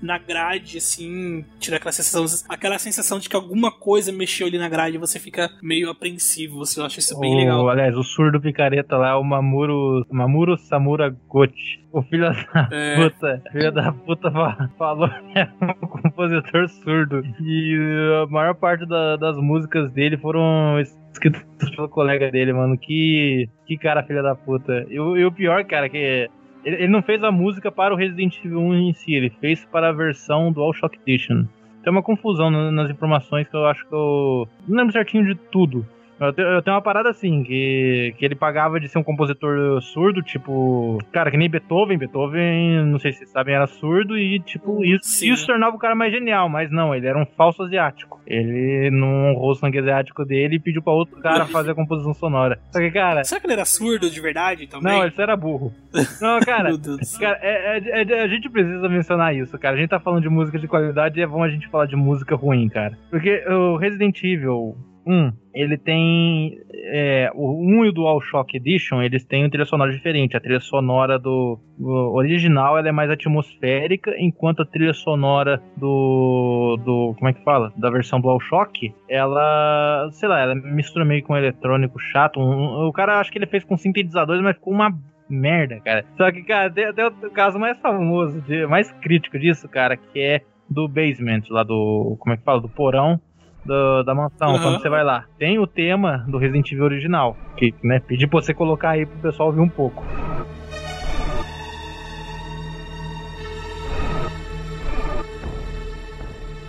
na grade, assim, tira aquela sensação, aquela sensação de que alguma coisa mexeu ali na grade e você fica meio apreensivo. Você acha isso bem o, legal. Aliás, o surdo picareta lá é o Mamuro, Mamuro Samura Gochi. O filho da É. puta, filho da puta fa- falou que é um compositor surdo. E a maior parte da- das músicas dele foram escritas pelo colega dele, mano. Que, que cara filha da puta. E, e o pior, cara, que ele, ele não fez a música para o Resident Evil 1 em si, ele fez para a versão do All Shock Edition. Tem uma confusão na- nas informações que eu acho que eu. Não lembro certinho de tudo. Eu tenho, eu tenho uma parada assim, que, que ele pagava de ser um compositor surdo, tipo. Cara, que nem Beethoven. Beethoven, não sei se vocês sabem, era surdo e, tipo, isso, Sim. isso tornava o cara mais genial. Mas não, ele era um falso asiático. Ele não honrou o sangue asiático dele e pediu pra outro cara fazer a composição sonora. Só que, cara. Será que ele era surdo de verdade também? Não, ele só era burro. Não, cara. Meu Deus. Cara, é- é- é- a gente precisa mencionar isso, cara. A gente tá falando de música de qualidade e é bom a gente falar de música ruim, cara. Porque o Resident Evil 1, ele tem. é, o 1 e o Dual Shock Edition, eles têm um trilha sonora diferente. A trilha sonora do, do original ela é mais atmosférica, enquanto a trilha sonora do. do. como é que fala? Da versão Dual Shock, ela. sei lá, ela mistura meio com um eletrônico chato. Um- o cara acho que ele fez com sintetizadores, mas ficou uma merda, cara. Só que, cara, tem até o caso mais famoso, de- mais crítico disso, cara, que é do basement, lá do. Como é que fala? Do porão do- da mansão, Aham. quando você vai lá. Tem o tema do Resident Evil original, que, né, pedi pra você colocar aí pro pessoal ouvir um pouco.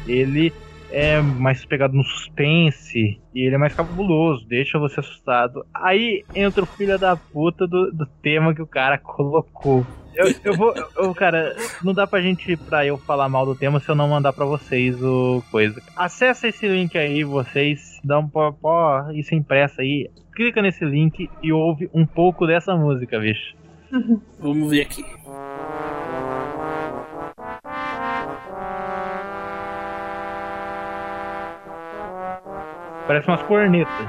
Ele é mais pegado no suspense e ele é mais cabuloso, deixa você assustado. Aí entra o filho da puta do, do tema que o cara colocou. Eu, eu vou. eu- cara, não dá pra gente, pra eu falar mal do tema se eu não mandar pra vocês o coisa. Acessa esse link aí, vocês, dá um pó, pó isso impressa aí. Clica nesse link e ouve um pouco dessa música, bicho. Vamos ver aqui. Parece umas cornetas.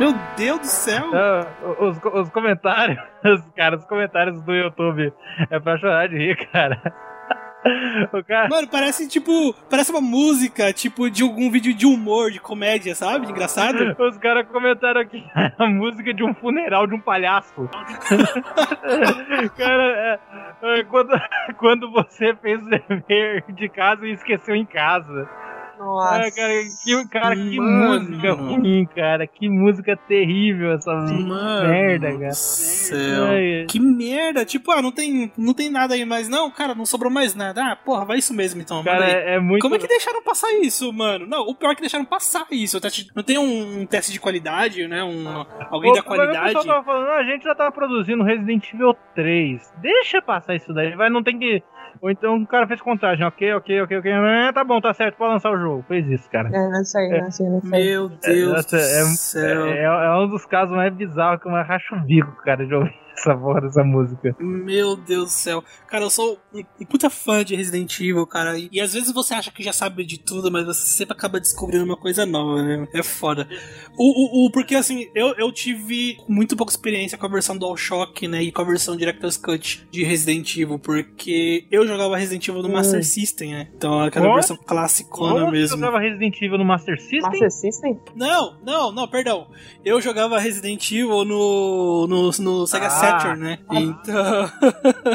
Meu Deus do céu! Ah, os, os comentários, os, cara, os comentários do YouTube é pra chorar de rir, cara. Cara. Mano, parece tipo. Parece uma música, tipo, de algum vídeo de humor, de comédia, sabe? De engraçado. Os caras comentaram aqui a música de um funeral de um palhaço. cara, é, é, quando, quando você fez o dever de casa e esqueceu em casa. Nossa. Ah, cara, que, cara, que Mano. música ruim, cara. Que música terrível essa Mano. merda, cara. céu. Ai, Que merda! Tipo, ah, não tem, não tem nada aí mais, não, cara, não sobrou mais nada. Ah, porra, vai isso mesmo então. cara, é, é muito. Como é que deixaram passar isso, mano? Não, o pior é que deixaram passar isso. O Não tem um, um teste de qualidade, né? Um, alguém Ô, da O qualidade. pessoal tava falando, "Ah, a gente já tava produzindo Resident Evil 3. Deixa passar isso daí, vai, não tem que. Ou então o cara fez contagem, ok, ok, ok, ok. Ah, tá bom, tá certo, pode lançar o jogo. Fez isso, cara. É, não sei, não sei, não sei. Meu Deus Nossa, do é- céu. É, é um dos casos mais bizarros que eu mais racho o bico, cara, de ouvir essa porra dessa música. Meu Deus do céu. Cara, eu sou um, um puta fã de Resident Evil, cara. E, e às vezes você acha que já sabe de tudo, mas você sempre acaba descobrindo uma coisa nova, né? É foda. O, o, o- porque assim, eu, eu tive muito pouca experiência com a versão DualShock, né? E com a versão Director's Cut de Resident Evil, porque eu jogava Resident Evil no Master System, né? Então aquela Ó. versão classicona Você mesmo. jogava Resident Evil no Master System? Master System? Não, não, não, perdão. Eu jogava Resident Evil no, no, no Sega Ah. Saturn, né? Então.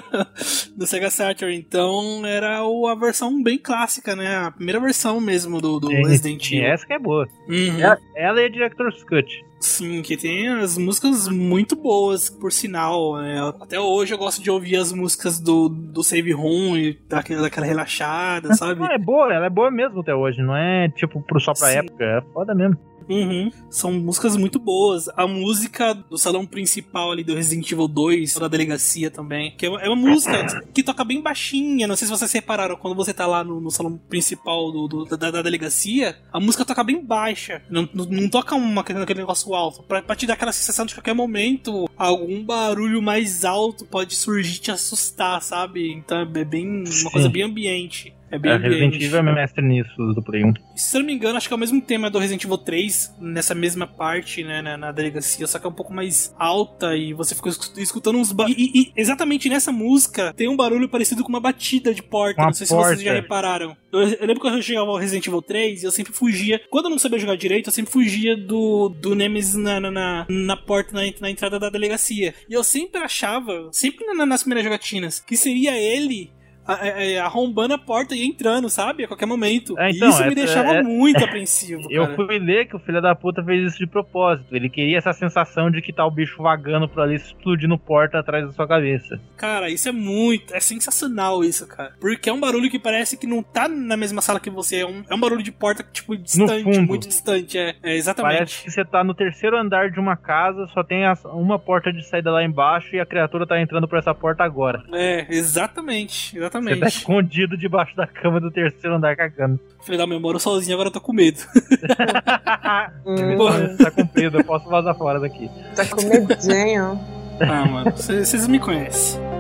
no Sega Saturn. Então era a versão bem clássica, né? A primeira versão mesmo do, do Resident Evil. Essa que é boa. Uhum. Ela, ela é Director's Cut. Sim, que tem as músicas muito boas, por sinal. né? Até hoje eu gosto de ouvir as músicas do, do Save Room e daquela, daquela relaxada, sabe? Não, é boa, ela é boa mesmo até hoje, não é tipo só pra Sim. época, é foda mesmo. Uhum. São músicas muito boas. A música do salão principal ali do Resident Evil 2, da delegacia também, que é uma, é uma música que toca bem baixinha. Não sei se vocês repararam, quando você tá lá no, no salão principal do, do- da, da delegacia, a música toca bem baixa. Não, não, não toca uma, aquele negócio alto. Pra, pra te dar aquela sensação de qualquer momento algum barulho mais alto pode surgir e te assustar, sabe? Então é bem uma coisa bem ambiente. É bem É, Resident. Evil é mestre nisso do Play 1. Se eu não me engano, acho que é o mesmo tema do Resident Evil 3, nessa mesma parte, né, na, na delegacia, só que é um pouco mais alta e você fica escu- escutando uns ba- e, e- exatamente nessa música tem um barulho parecido com uma batida de porta. Uma não sei se vocês porta. já repararam. Eu, eu lembro quando eu jogava o Resident Evil 3 e eu sempre fugia. Quando eu não sabia jogar direito, eu sempre fugia do, do Nemesis na, na, na, na porta, na, na entrada da delegacia. E eu sempre achava, sempre na- nas primeiras jogatinas, que seria ele. A- a- Arrombando a porta e entrando, sabe? A qualquer momento. É, E então, isso me é- deixava é- muito apreensivo. Eu cara. fui ler que o filho da puta fez isso de propósito. Ele queria essa sensação de que tá o bicho vagando por ali, explodindo porta atrás da sua cabeça. Cara, isso é muito. É sensacional isso, cara. Porque é um barulho que parece que não tá na mesma sala que você. É um, é um barulho de porta, tipo, distante, muito distante. É, é exatamente. Parece que você tá no terceiro andar de uma casa, só tem as- uma porta de saída lá embaixo e a criatura tá entrando por essa porta agora. É, exatamente. Você Exatamente. tá escondido debaixo da cama do terceiro andar cagando. Falei, não, eu moro sozinho, agora eu tô com medo. Hum, tá cumprido, eu posso vazar fora daqui. tá com medinho. ah, mano, vocês me conhecem.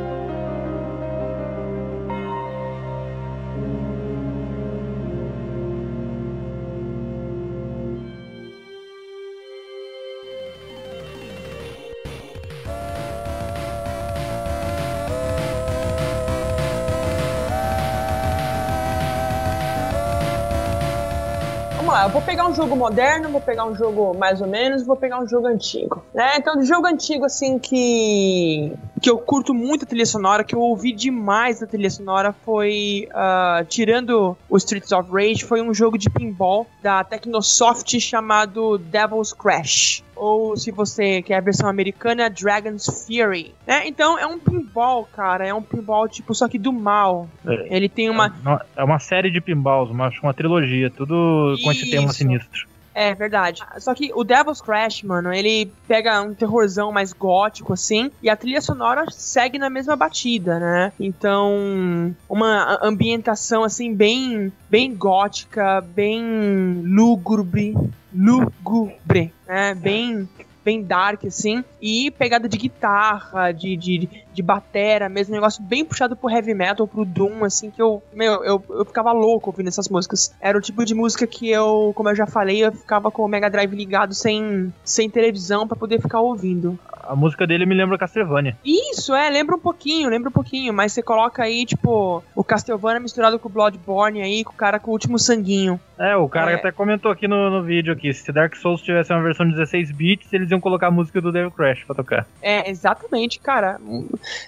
Um jogo moderno, vou pegar um jogo mais ou menos, vou pegar um jogo antigo, né? Então, de jogo antigo, assim, que que eu curto muito a trilha sonora, que eu ouvi demais da trilha sonora, foi, ah, tirando o Streets of Rage, foi um jogo de pinball da Technosoft chamado Devil's Crash. Ou, se você quer a versão americana, Dragon's Fury, né? Então, é um pinball, cara, é um pinball, tipo, só que do mal. É. Ele tem uma... É uma série de pinballs, uma, uma trilogia, tudo com esse tema sinistro. É, verdade. Só que o Devil's Crash, mano, ele pega um terrorzão mais gótico, assim, e a trilha sonora segue na mesma batida, né? Então, uma ambientação, assim, bem, bem gótica, bem lúgubre, lúgubre, né? Bem, bem dark, assim, e pegada de guitarra, de, de, de batera mesmo, um negócio bem puxado pro heavy metal, pro doom, assim, que eu, meu, eu, eu ficava louco ouvindo essas músicas. Era o tipo de música que eu, como eu já falei, eu ficava com o Mega Drive ligado sem, sem televisão pra poder ficar ouvindo. A música dele me lembra Castlevania. Isso, é, lembra um pouquinho, lembra um pouquinho, mas você coloca aí, tipo, o Castlevania misturado com o Bloodborne aí, com o cara com o último sanguinho. É, o cara É. até comentou aqui no, no vídeo aqui, se Dark Souls tivesse uma versão 16 bits, eles iam colocar a música do Devil Crash pra tocar. É, exatamente, cara.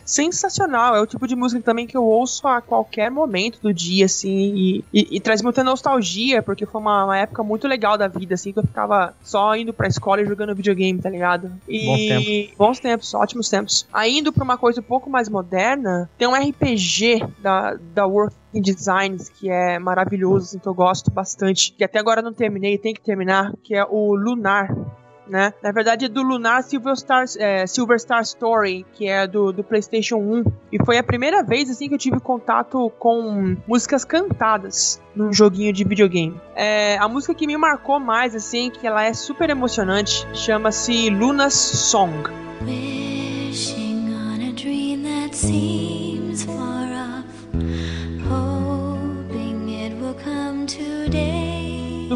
Sensacional. É o tipo de música também que eu ouço a qualquer momento do dia, assim, e, e- e traz muita nostalgia, porque foi uma, uma época muito legal da vida, assim, que eu ficava só indo pra escola e jogando videogame, tá ligado? E Bons bons tempos, ótimos tempos. Aí indo pra uma coisa um pouco mais moderna, tem um RPG da, da Working Designs que é maravilhoso, assim, que eu gosto bastante, que até agora não terminei, tem que terminar, que é o Lunar né? Na verdade é do Lunar Silver Star, é, Silver Star Story, que é do, do PlayStation 1. E foi a primeira vez assim que eu tive contato com músicas cantadas num joguinho de videogame. É, a música que me marcou mais, assim, que ela é super emocionante, chama-se Luna's Song. Wishing on a dream that seems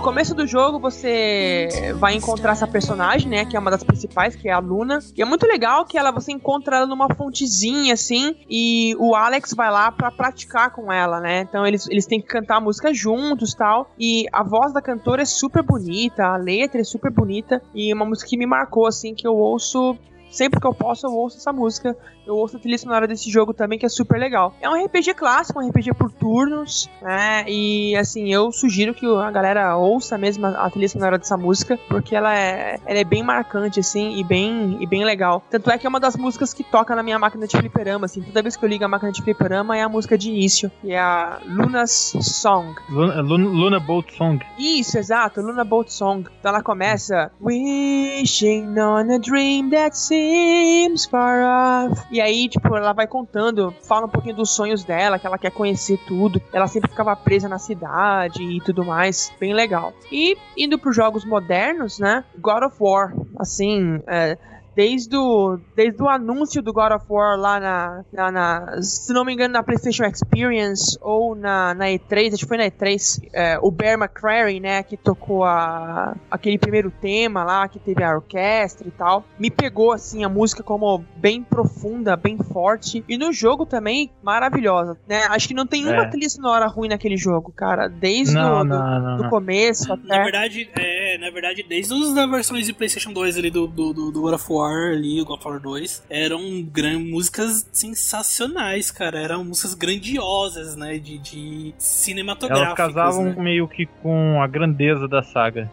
No começo do jogo você vai encontrar essa personagem, né, que é uma das principais, que é a Luna. E é muito legal que ela você encontra ela numa fontezinha assim, e o Alex vai lá pra praticar com ela, né? Então eles, eles têm que cantar a música juntos, tal. E a voz da cantora é super bonita, a letra é super bonita e uma música que me marcou assim, que eu ouço Sempre que eu posso, eu ouço essa música. Eu ouço a trilha sonora desse jogo também, que é super legal. É um RPG clássico, um RPG por turnos, né? E assim, eu sugiro que a galera ouça mesmo a trilha sonora dessa música, porque ela é, ela é bem marcante, assim, e bem, e bem legal. Tanto é que é uma das músicas que toca na minha máquina de fliperama, assim. Toda vez que eu ligo a máquina de fliperama é a música de início, que é a Luna's Song. Luna, Luna, Luna Boat Song. Isso, exato, Luna Boat Song. Então ela começa Wishing on a dream that seems far off. E aí, tipo, ela vai contando, fala um pouquinho dos sonhos dela, que ela quer conhecer tudo. Ela sempre ficava presa na cidade e tudo mais. Bem legal. E indo pros jogos modernos, né? God of War. Assim, é, desde o, desde o anúncio do God of War lá na, na, na- Se não me engano, na PlayStation Experience ou na, na E3, acho que foi na E3, é, o Bear McCreary, né, que tocou a, aquele primeiro tema lá, que teve a orquestra e tal, me pegou, assim, a música como bem profunda, bem forte. E no jogo também, maravilhosa, né? Acho que não tem uma É. trilha sonora ruim naquele jogo, cara. Desde Não, o do, não, não, do não. começo Na até. verdade, é, na verdade, desde as versões de PlayStation 2 ali do, do, do, do God of War ali, o God of War 2, eram gran, músicas sensacionais, cara. Eram músicas grandiosas, né? De, de cinematográficas. Elas casavam né? meio que com a grandeza da saga.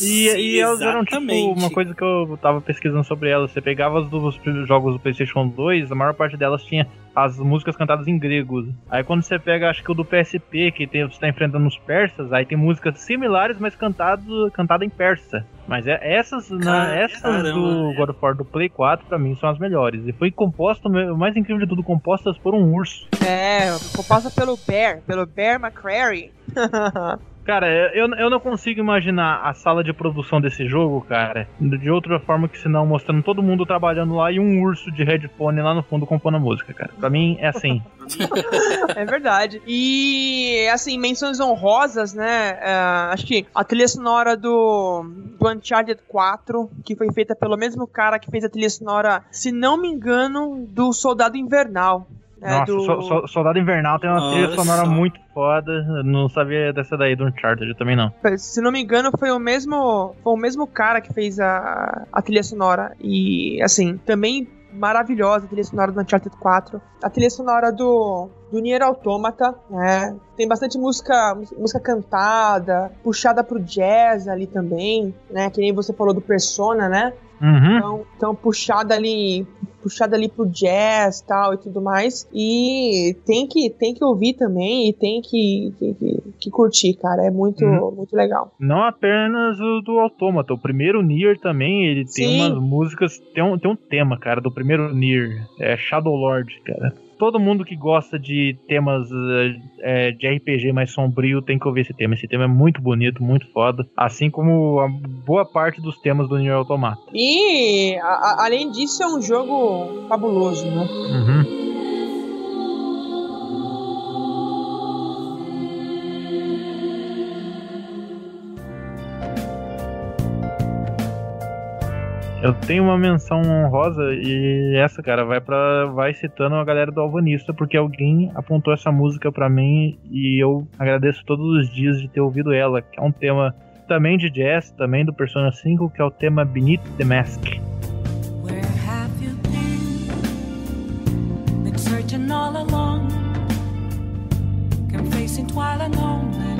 E, e elas eram tipo uma coisa que eu tava pesquisando sobre elas. Você pegava as dos jogos do PlayStation 2, a maior parte delas tinha as músicas cantadas em grego. Aí quando você pega, acho que o do PSP, que tem, você tá enfrentando os persas, aí tem músicas similares, mas cantado, cantada em persa. Mas é, essas, na, Cara- essas caramba, do é. God of War do Play 4, pra mim, são as melhores. E foi composta, o mais incrível de tudo, compostas por um urso. É, passa pelo Bear, pelo Bear McCreary. Cara, eu, eu não consigo imaginar a sala de produção desse jogo, cara, de outra forma que senão mostrando todo mundo trabalhando lá e um urso de headphone lá no fundo compondo a música, cara. Pra mim é assim. é verdade. E, assim, menções honrosas, né? é, acho que a trilha sonora do, do Uncharted 4, que foi feita pelo mesmo cara que fez a trilha sonora, se não me engano, do Soldado Invernal. Né, Nossa, do- So- So- Soldado Invernal tem uma Olha trilha sonora muito foda. Eu não sabia dessa daí do Uncharted também não. Se não me engano, foi o mesmo, foi o mesmo cara que fez a, a trilha sonora. E, assim, também maravilhosa a trilha sonora do Uncharted 4. A trilha sonora do, do Nier Automata, né? Tem bastante música, música cantada, puxada pro jazz ali também, né? Que nem você falou do Persona, né? Uhum. Então, então puxada ali, puxada ali pro jazz tal e tudo mais. E tem que, tem que ouvir também e tem que, que, que- curtir, cara. É muito, Uhum. muito legal. Não apenas o do Autômata, o primeiro Nier também, ele tem Sim. umas músicas, tem um, tem um tema, cara, do primeiro Nier, é Shadow Lord, cara. Todo mundo que gosta de temas eh, de RPG mais sombrio tem que ouvir esse tema. Esse tema é muito bonito, muito foda. Assim como a boa parte dos temas do Nier Automata. E a- além disso, é um jogo fabuloso, né? Uhum. Eu tenho uma menção honrosa e essa, cara, vai para vai citando a galera do Alvanista, porque alguém apontou essa música pra mim e eu agradeço todos os dias de ter ouvido ela, que é um tema também de jazz, também do Persona 5, que é o tema Beneath the Mask. All along. And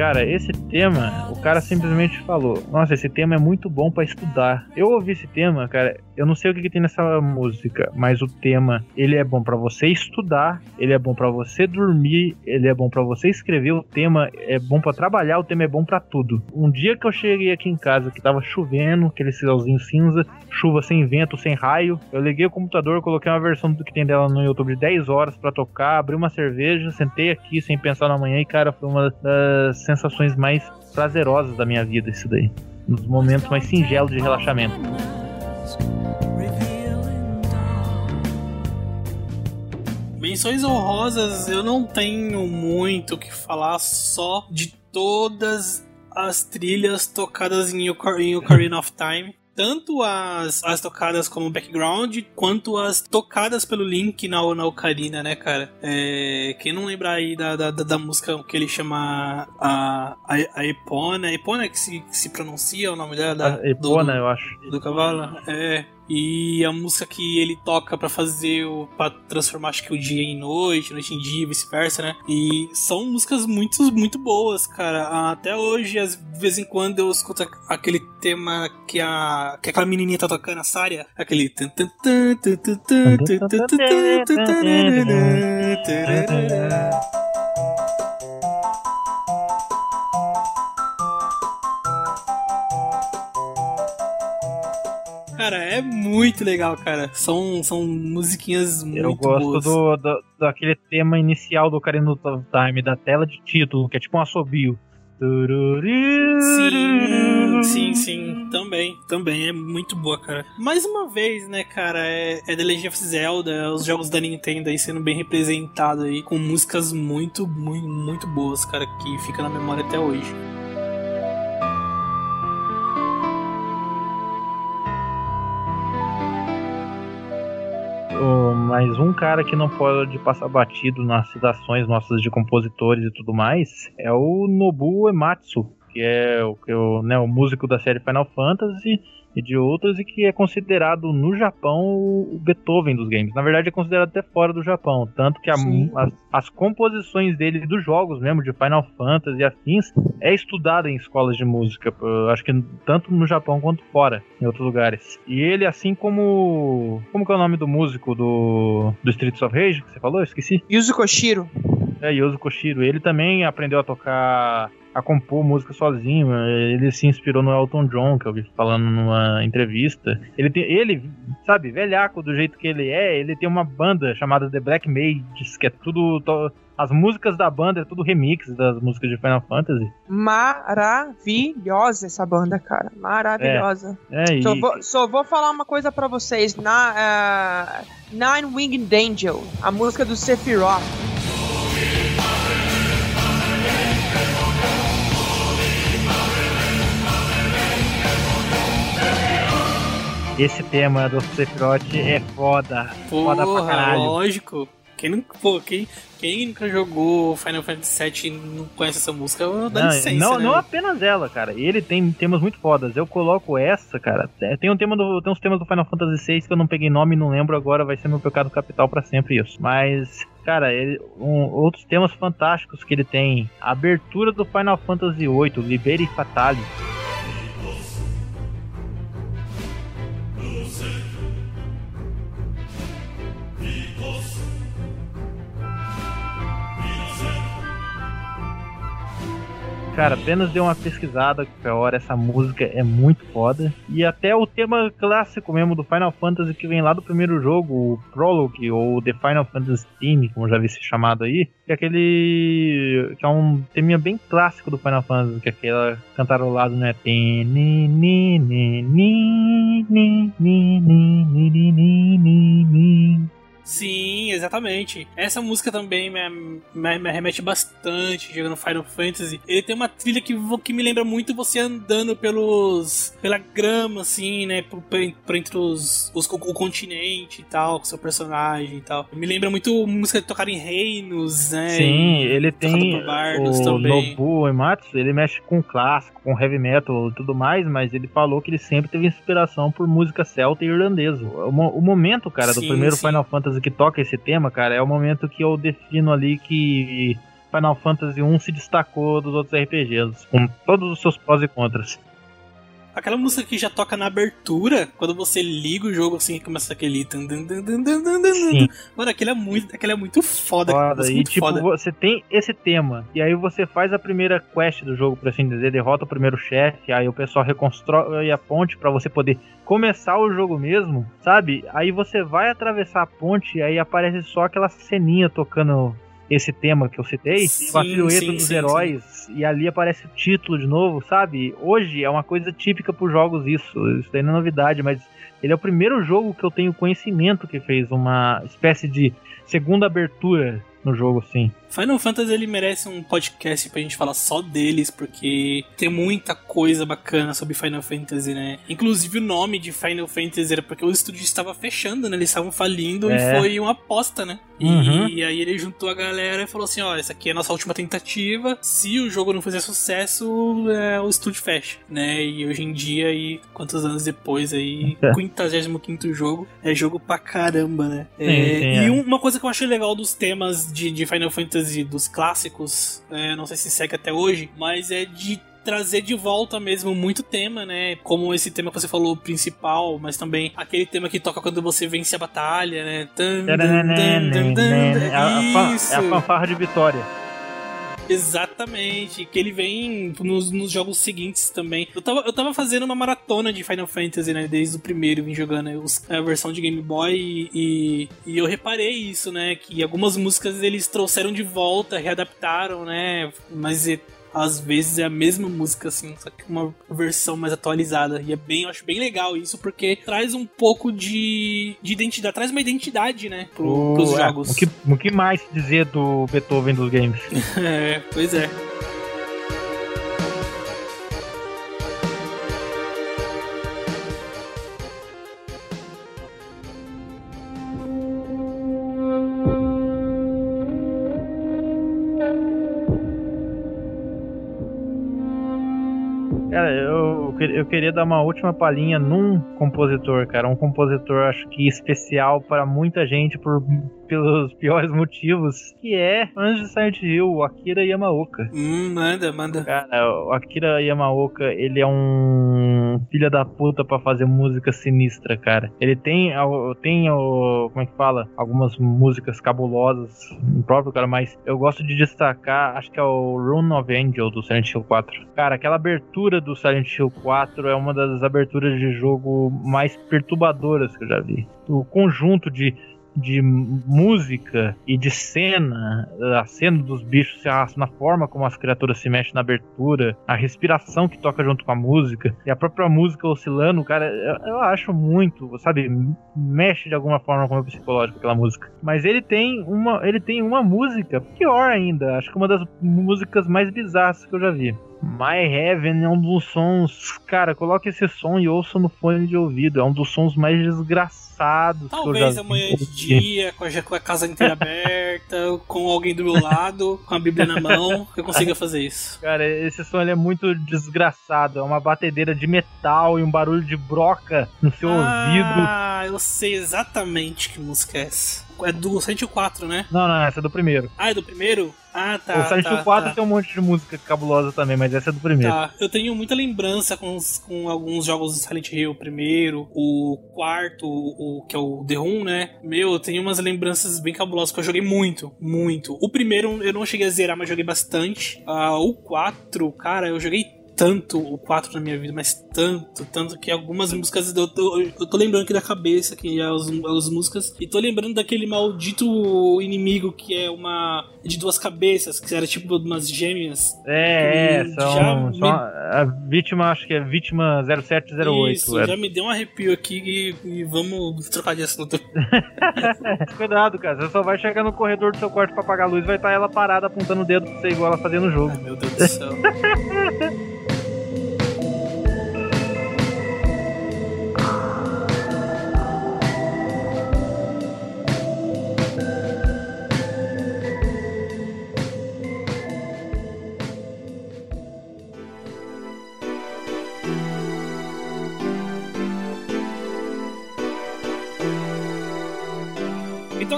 Cara, esse tema, o cara simplesmente falou: Nossa, esse tema é muito bom pra estudar. Eu ouvi esse tema, cara. Eu não sei o que, que tem nessa música, mas o tema ele é bom pra você estudar, ele é bom pra você dormir, ele é bom pra você escrever. O tema é bom pra trabalhar, o tema é bom pra tudo. Um dia que eu cheguei aqui em casa que tava chovendo, aquele céuzinho cinza, chuva sem vento, sem raio, eu liguei o computador, coloquei uma versão do que tem dela no YouTube de 10 horas pra tocar, abri uma cerveja, sentei aqui sem pensar na manhã e cara, foi uma das sensações mais prazerosas da minha vida isso daí. Nos momentos mais singelos de relaxamento. Menções honrosas, eu não tenho muito o que falar só de todas as trilhas tocadas em Ocar- em Ocarina of Time. Tanto as, as tocadas como background, quanto as tocadas pelo Link na, na Ocarina, né, cara? É, quem não lembra aí da, da, da- música que ele chama a, a, a Epona, é Epona que se, que se pronuncia o nome dela? Da, Epona, do- eu acho. do cavalo. É. E a música que ele toca pra fazer o. pra transformar acho que o dia em noite, noite em dia, vice-versa, né? E são músicas muito, muito boas, cara. Até hoje, às- de vez em quando, eu escuto aquele tema que a. que aquela menininha tá tocando, a Sária. Aquele. Cara, é muito legal, cara. São, são musiquinhas muito Eu gosto do, do- daquele tema inicial do Ocarina of Time, da tela de título, que é tipo um assobio. Sim, sim, sim, também, também, é muito boa, cara. Mais uma vez, né, cara, é, é The Legend of Zelda, os jogos da Nintendo aí sendo bem representados aí, com músicas muito, muito, muito boas, cara, que fica na memória até hoje. Mas um cara que não pode passar batido nas citações nossas de compositores e tudo mais é o Nobuo Ematsu, que é o, que é o, né, o músico da série Final Fantasy e de outras, e que é considerado no Japão o Beethoven dos games. Na verdade, é considerado até fora do Japão. Tanto que a- as, as composições dele dos jogos mesmo, de Final Fantasy e afins, é estudada em escolas de música. Acho que tanto no Japão quanto fora, em outros lugares. E ele, assim como. Como que é o nome do músico do, do Streets of Rage que você falou? Eu esqueci. Yuzo Koshiro. É, Yoso Koshiro. Ele também aprendeu a tocar, a compor música sozinho. Ele se inspirou no Elton John, que eu vi falando numa entrevista. Ele tem, ele, sabe, velhaco do jeito que ele é, ele tem uma banda chamada The Black Mages, que é tudo to- as músicas da banda é tudo remix das músicas de Final Fantasy. Maravilhosa essa banda, cara. Maravilhosa. É, e Só, vou, só vou falar uma coisa pra vocês. Na, eh, Nine Winged Angel, a música do Sephiroth. Esse tema do Sephiroth é foda. foda pra Porra, caralho. lógico. Quem nunca, pô, quem, quem nunca jogou Final Fantasy VII e não conhece essa música, dá Não, licença, não, né? não apenas ela, cara. Ele tem temas muito fodas. Eu coloco essa, cara. É, Tem um tema do, tem uns temas do Final Fantasy VI que eu não peguei nome e não lembro agora. Vai ser meu pecado capital pra sempre isso. Mas, cara, ele, um- outros temas fantásticos que ele tem. A abertura do Final Fantasy VIII, Libere Fatale. Cara, apenas dei uma pesquisada que a hora essa música é muito foda. E até o tema clássico mesmo do Final Fantasy que vem lá do primeiro jogo, o Prologue, ou The Final Fantasy Theme, como já vi ser chamado aí, que é aquele. que é um teminha bem clássico do Final Fantasy, que é aquela cantarolado, né? Sim, exatamente. Essa música também me, me, me remete bastante jogando Final Fantasy. Ele tem uma trilha que, que me lembra muito você andando pelos pela grama, assim, né? Por, por entre os, os, o, o continente e tal, com seu personagem e tal. Me lembra muito música de tocar em reinos, né? Sim, ele tem o também. e Ematsu, ele mexe com clássico, com heavy metal e tudo mais, mas ele falou que ele sempre teve inspiração por música celta e irlandesa. O, o momento, cara, sim, do primeiro sim. Final Fantasy que toca esse tema, cara, é o momento que eu defino ali que Final Fantasy 1 se destacou dos outros RPGs, com todos os seus prós e contras. Aquela música que já toca na abertura, quando você liga o jogo assim, começa aquele. Sim. Mano, aquele é muito, aquele é muito foda. Foda. E muito tipo, foda. você tem esse tema, e aí você faz a primeira quest do jogo, por assim dizer, derrota o primeiro chefe, aí o pessoal reconstrói a ponte pra você poder começar o jogo mesmo, sabe? Aí você vai atravessar a ponte e aí aparece só aquela ceninha tocando esse tema que eu citei, Sim, com a silhueta sim, dos sim, heróis, e ali aparece o título de novo, sabe? Hoje é uma coisa típica pros jogos isso, isso daí não é novidade, mas ele é o primeiro jogo que eu tenho conhecimento que fez uma espécie de segunda abertura no jogo, sim. Final Fantasy ele merece um podcast pra gente falar só deles, porque tem muita coisa bacana sobre Final Fantasy, né? Inclusive o nome de Final Fantasy era porque o estúdio estava fechando, né? Eles estavam falindo É. e foi uma aposta, né? Uhum. E aí ele juntou a galera e falou assim: ó, essa aqui é a nossa última tentativa. Se o jogo não fizer sucesso, é, o estúdio fecha, né? E hoje em dia, aí, quantos anos depois aí, É. 55 jogo, é jogo pra caramba, né? Sim, É, sim, e é. um- uma coisa que eu achei legal dos temas de, de Final Fantasy dos clássicos, é, não sei se segue até hoje, mas é de trazer de volta mesmo muito tema, né? Como esse tema que você falou principal, mas também aquele tema que toca quando você vence a batalha, né? Tan. É a, Isso. é a fanfarra de vitória. Exatamente, que ele vem nos, nos jogos seguintes também. Eu tava, eu tava fazendo uma maratona de Final Fantasy, né? Desde o primeiro, vim jogando né, a versão de Game Boy e, e, e eu reparei isso, né? Que algumas músicas eles trouxeram de volta, readaptaram, né? Mas é, às vezes é a mesma música, assim, só que uma versão mais atualizada. E é bem, eu acho bem legal isso, porque traz um pouco de, de identidade, traz uma identidade, né, pro, pros é, jogos. o, que, o que mais dizer do Beethoven dos games? É, pois é. Eu, que- eu queria dar uma última palhinha num compositor, cara. Um compositor, acho que especial para muita gente por, pelos piores motivos, que é Anjo de Silent Hill, o Akira Yamaoka. Hum, manda, manda. Cara, o Akira Yamaoka, ele é um filho da puta pra fazer música sinistra, cara. Ele tem, tem o, como é que fala? Algumas músicas cabulosas no próprio, cara, mas eu gosto de destacar, acho que é o Rune of Angel do Silent Hill 4. Cara, aquela abertura do Silent Hill 4 é uma das aberturas de jogo mais perturbadoras que eu já vi. O conjunto de de música e de cena, a cena dos bichos se arrastando, a forma como as criaturas se mexem na abertura, a respiração que toca junto com a música e a própria música oscilando, cara, eu, eu acho muito, sabe, mexe de alguma forma com o meu psicológico aquela música. Mas ele tem uma, ele tem uma música pior ainda, acho que uma das músicas mais bizarras que eu já vi. My Heaven é um dos sons. Cara, coloque esse som e ouça no fone de ouvido. É um dos sons mais desgraçados que eu Talvez amanhã de vi. dia, com a, já com a casa inteira aberta, com alguém do meu lado, com a Bíblia na mão, eu consiga fazer isso. Cara, esse som ele é muito desgraçado. É uma batedeira de metal e um barulho de broca no seu ouvido. Ah, eu sei exatamente que música é essa. É do Silent Hill 4, né? Não, não, essa é do primeiro. Ah, é do primeiro? Ah, tá. o Silent tá, Hill 4 tá. tem um monte de música cabulosa também, mas essa é do primeiro. Tá, eu tenho muita lembrança com, os- com alguns jogos do Silent Hill, o primeiro, o quarto, o, o- que é o The Room, né? Meu, eu tenho umas lembranças bem cabulosas que eu joguei muito, muito. O primeiro eu não cheguei a zerar, mas joguei bastante. Ah, o 4, cara, eu joguei tanto o 4 na minha vida, mas tanto, tanto que algumas músicas eu tô, eu tô lembrando aqui da cabeça que é as, as músicas e tô lembrando daquele maldito inimigo que é uma de duas cabeças, que era tipo umas gêmeas. É, é, são, já me- são a, a vítima, acho que é vítima 0708. Isso, é. já me deu um arrepio aqui e, e vamos trocar de assunto. Cuidado, cara. Você só vai chegar no corredor do seu quarto pra apagar a luz, vai estar ela parada apontando o dedo pra você igual ela fazia no jogo. Ai, meu Deus do céu.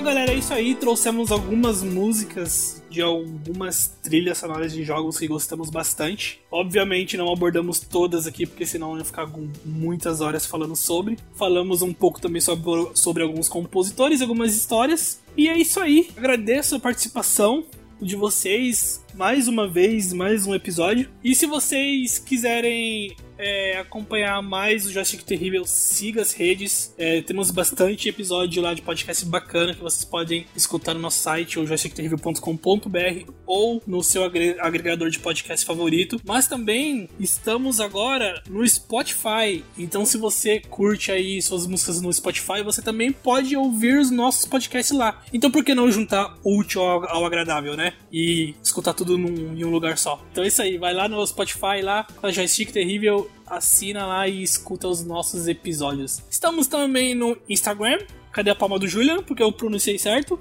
Então, galera, é isso aí. Trouxemos algumas músicas de algumas trilhas sonoras de jogos que gostamos bastante. Obviamente, não abordamos todas aqui, porque senão ia ficar com muitas horas falando sobre. Falamos um pouco também sobre, sobre alguns compositores algumas histórias. E é isso aí. Agradeço a participação de vocês mais uma vez, mais um episódio. E se vocês quiserem é, acompanhar mais o Joystick Terrível, siga as redes. É, temos bastante episódio lá de podcast bacana que vocês podem escutar no nosso site, o joystickterrível.com.br ou no seu agre- agregador de podcast favorito. Mas também estamos agora no Spotify. Então, se você curte aí suas músicas no Spotify, você também pode ouvir os nossos podcasts lá. Então, por que não juntar útil ao, ao agradável, né? E escutar tudo num- em um lugar só. Então é isso aí, vai lá no Spotify, lá, com a Joystick Terrível, assina lá e escuta os nossos episódios. Estamos também no Instagram. Cadê a palma do Julian? Porque eu pronunciei certo.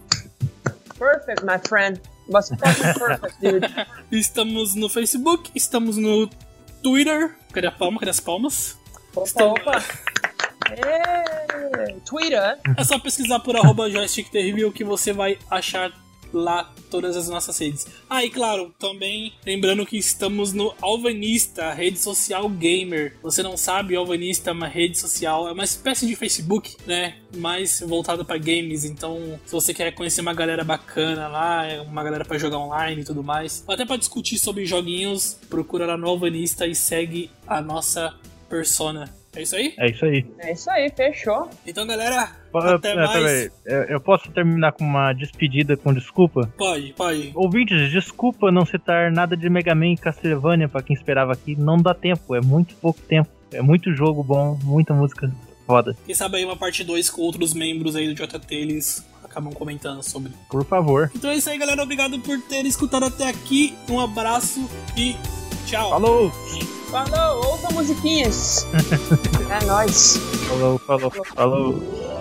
Perfect, my friend. Was fucking perfect, dude. Estamos no Facebook, estamos no Twitter. Cadê a palma? Cadê as palmas? Opa, Estamos- opa. Twitter. É só pesquisar por arroba joystick que você vai achar lá todas as nossas redes. Ah, e claro, também lembrando que estamos no Alvanista, rede social gamer. Você não sabe, Alvanista é uma rede social, é uma espécie de Facebook, né? Mais voltada para games. Então, se você quer conhecer uma galera bacana lá, é uma galera para jogar online e tudo mais, até para discutir sobre joguinhos, procura lá no Alvanista e segue a nossa persona. É isso aí? É isso aí. É isso aí, fechou. Então, galera, até é, mais. peraí, eu, eu posso terminar com uma despedida com desculpa? Pode, pode. Ouvintes, desculpa não citar nada de Mega Man e Castlevania pra quem esperava aqui. Não dá tempo, é muito pouco tempo. É muito jogo bom, muita música foda. Quem sabe aí uma parte 2 com outros membros aí do JT, eles acabam comentando sobre. Por favor. Então é isso aí, galera. Obrigado por ter escutado até aqui. Um abraço e tchau. Falou! Falou, ouça musiquinhas. é nóis. Falou, falou, falou.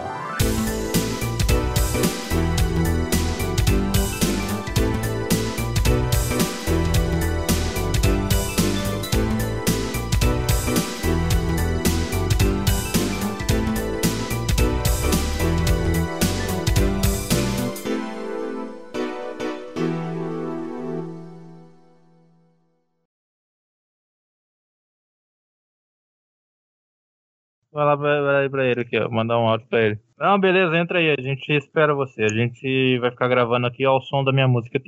Vai lá pra, pra ele aqui, ó. Mandar um áudio pra ele. Não, beleza, entra aí. A gente espera você. A gente vai ficar gravando aqui ao som da minha música.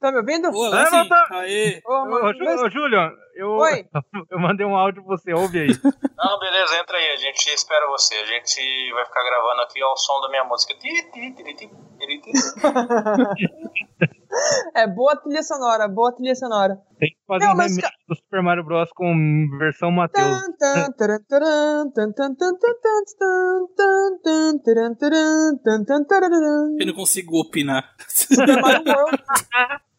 Tá me ouvindo? Ah, agora sim. voltou. Aê. Ô, Ô, mano, Ju- ô, Julian, eu, Oi. eu mandei um áudio pra você, ouve aí. Não, beleza, entra aí. A gente espera você. A gente vai ficar gravando aqui ao som da minha música. É boa trilha sonora, boa trilha sonora. Tem que fazer Não, um remake ca... do Super Mario Bros. com versão Matheus. Eu não consigo opinar. Super Mario World.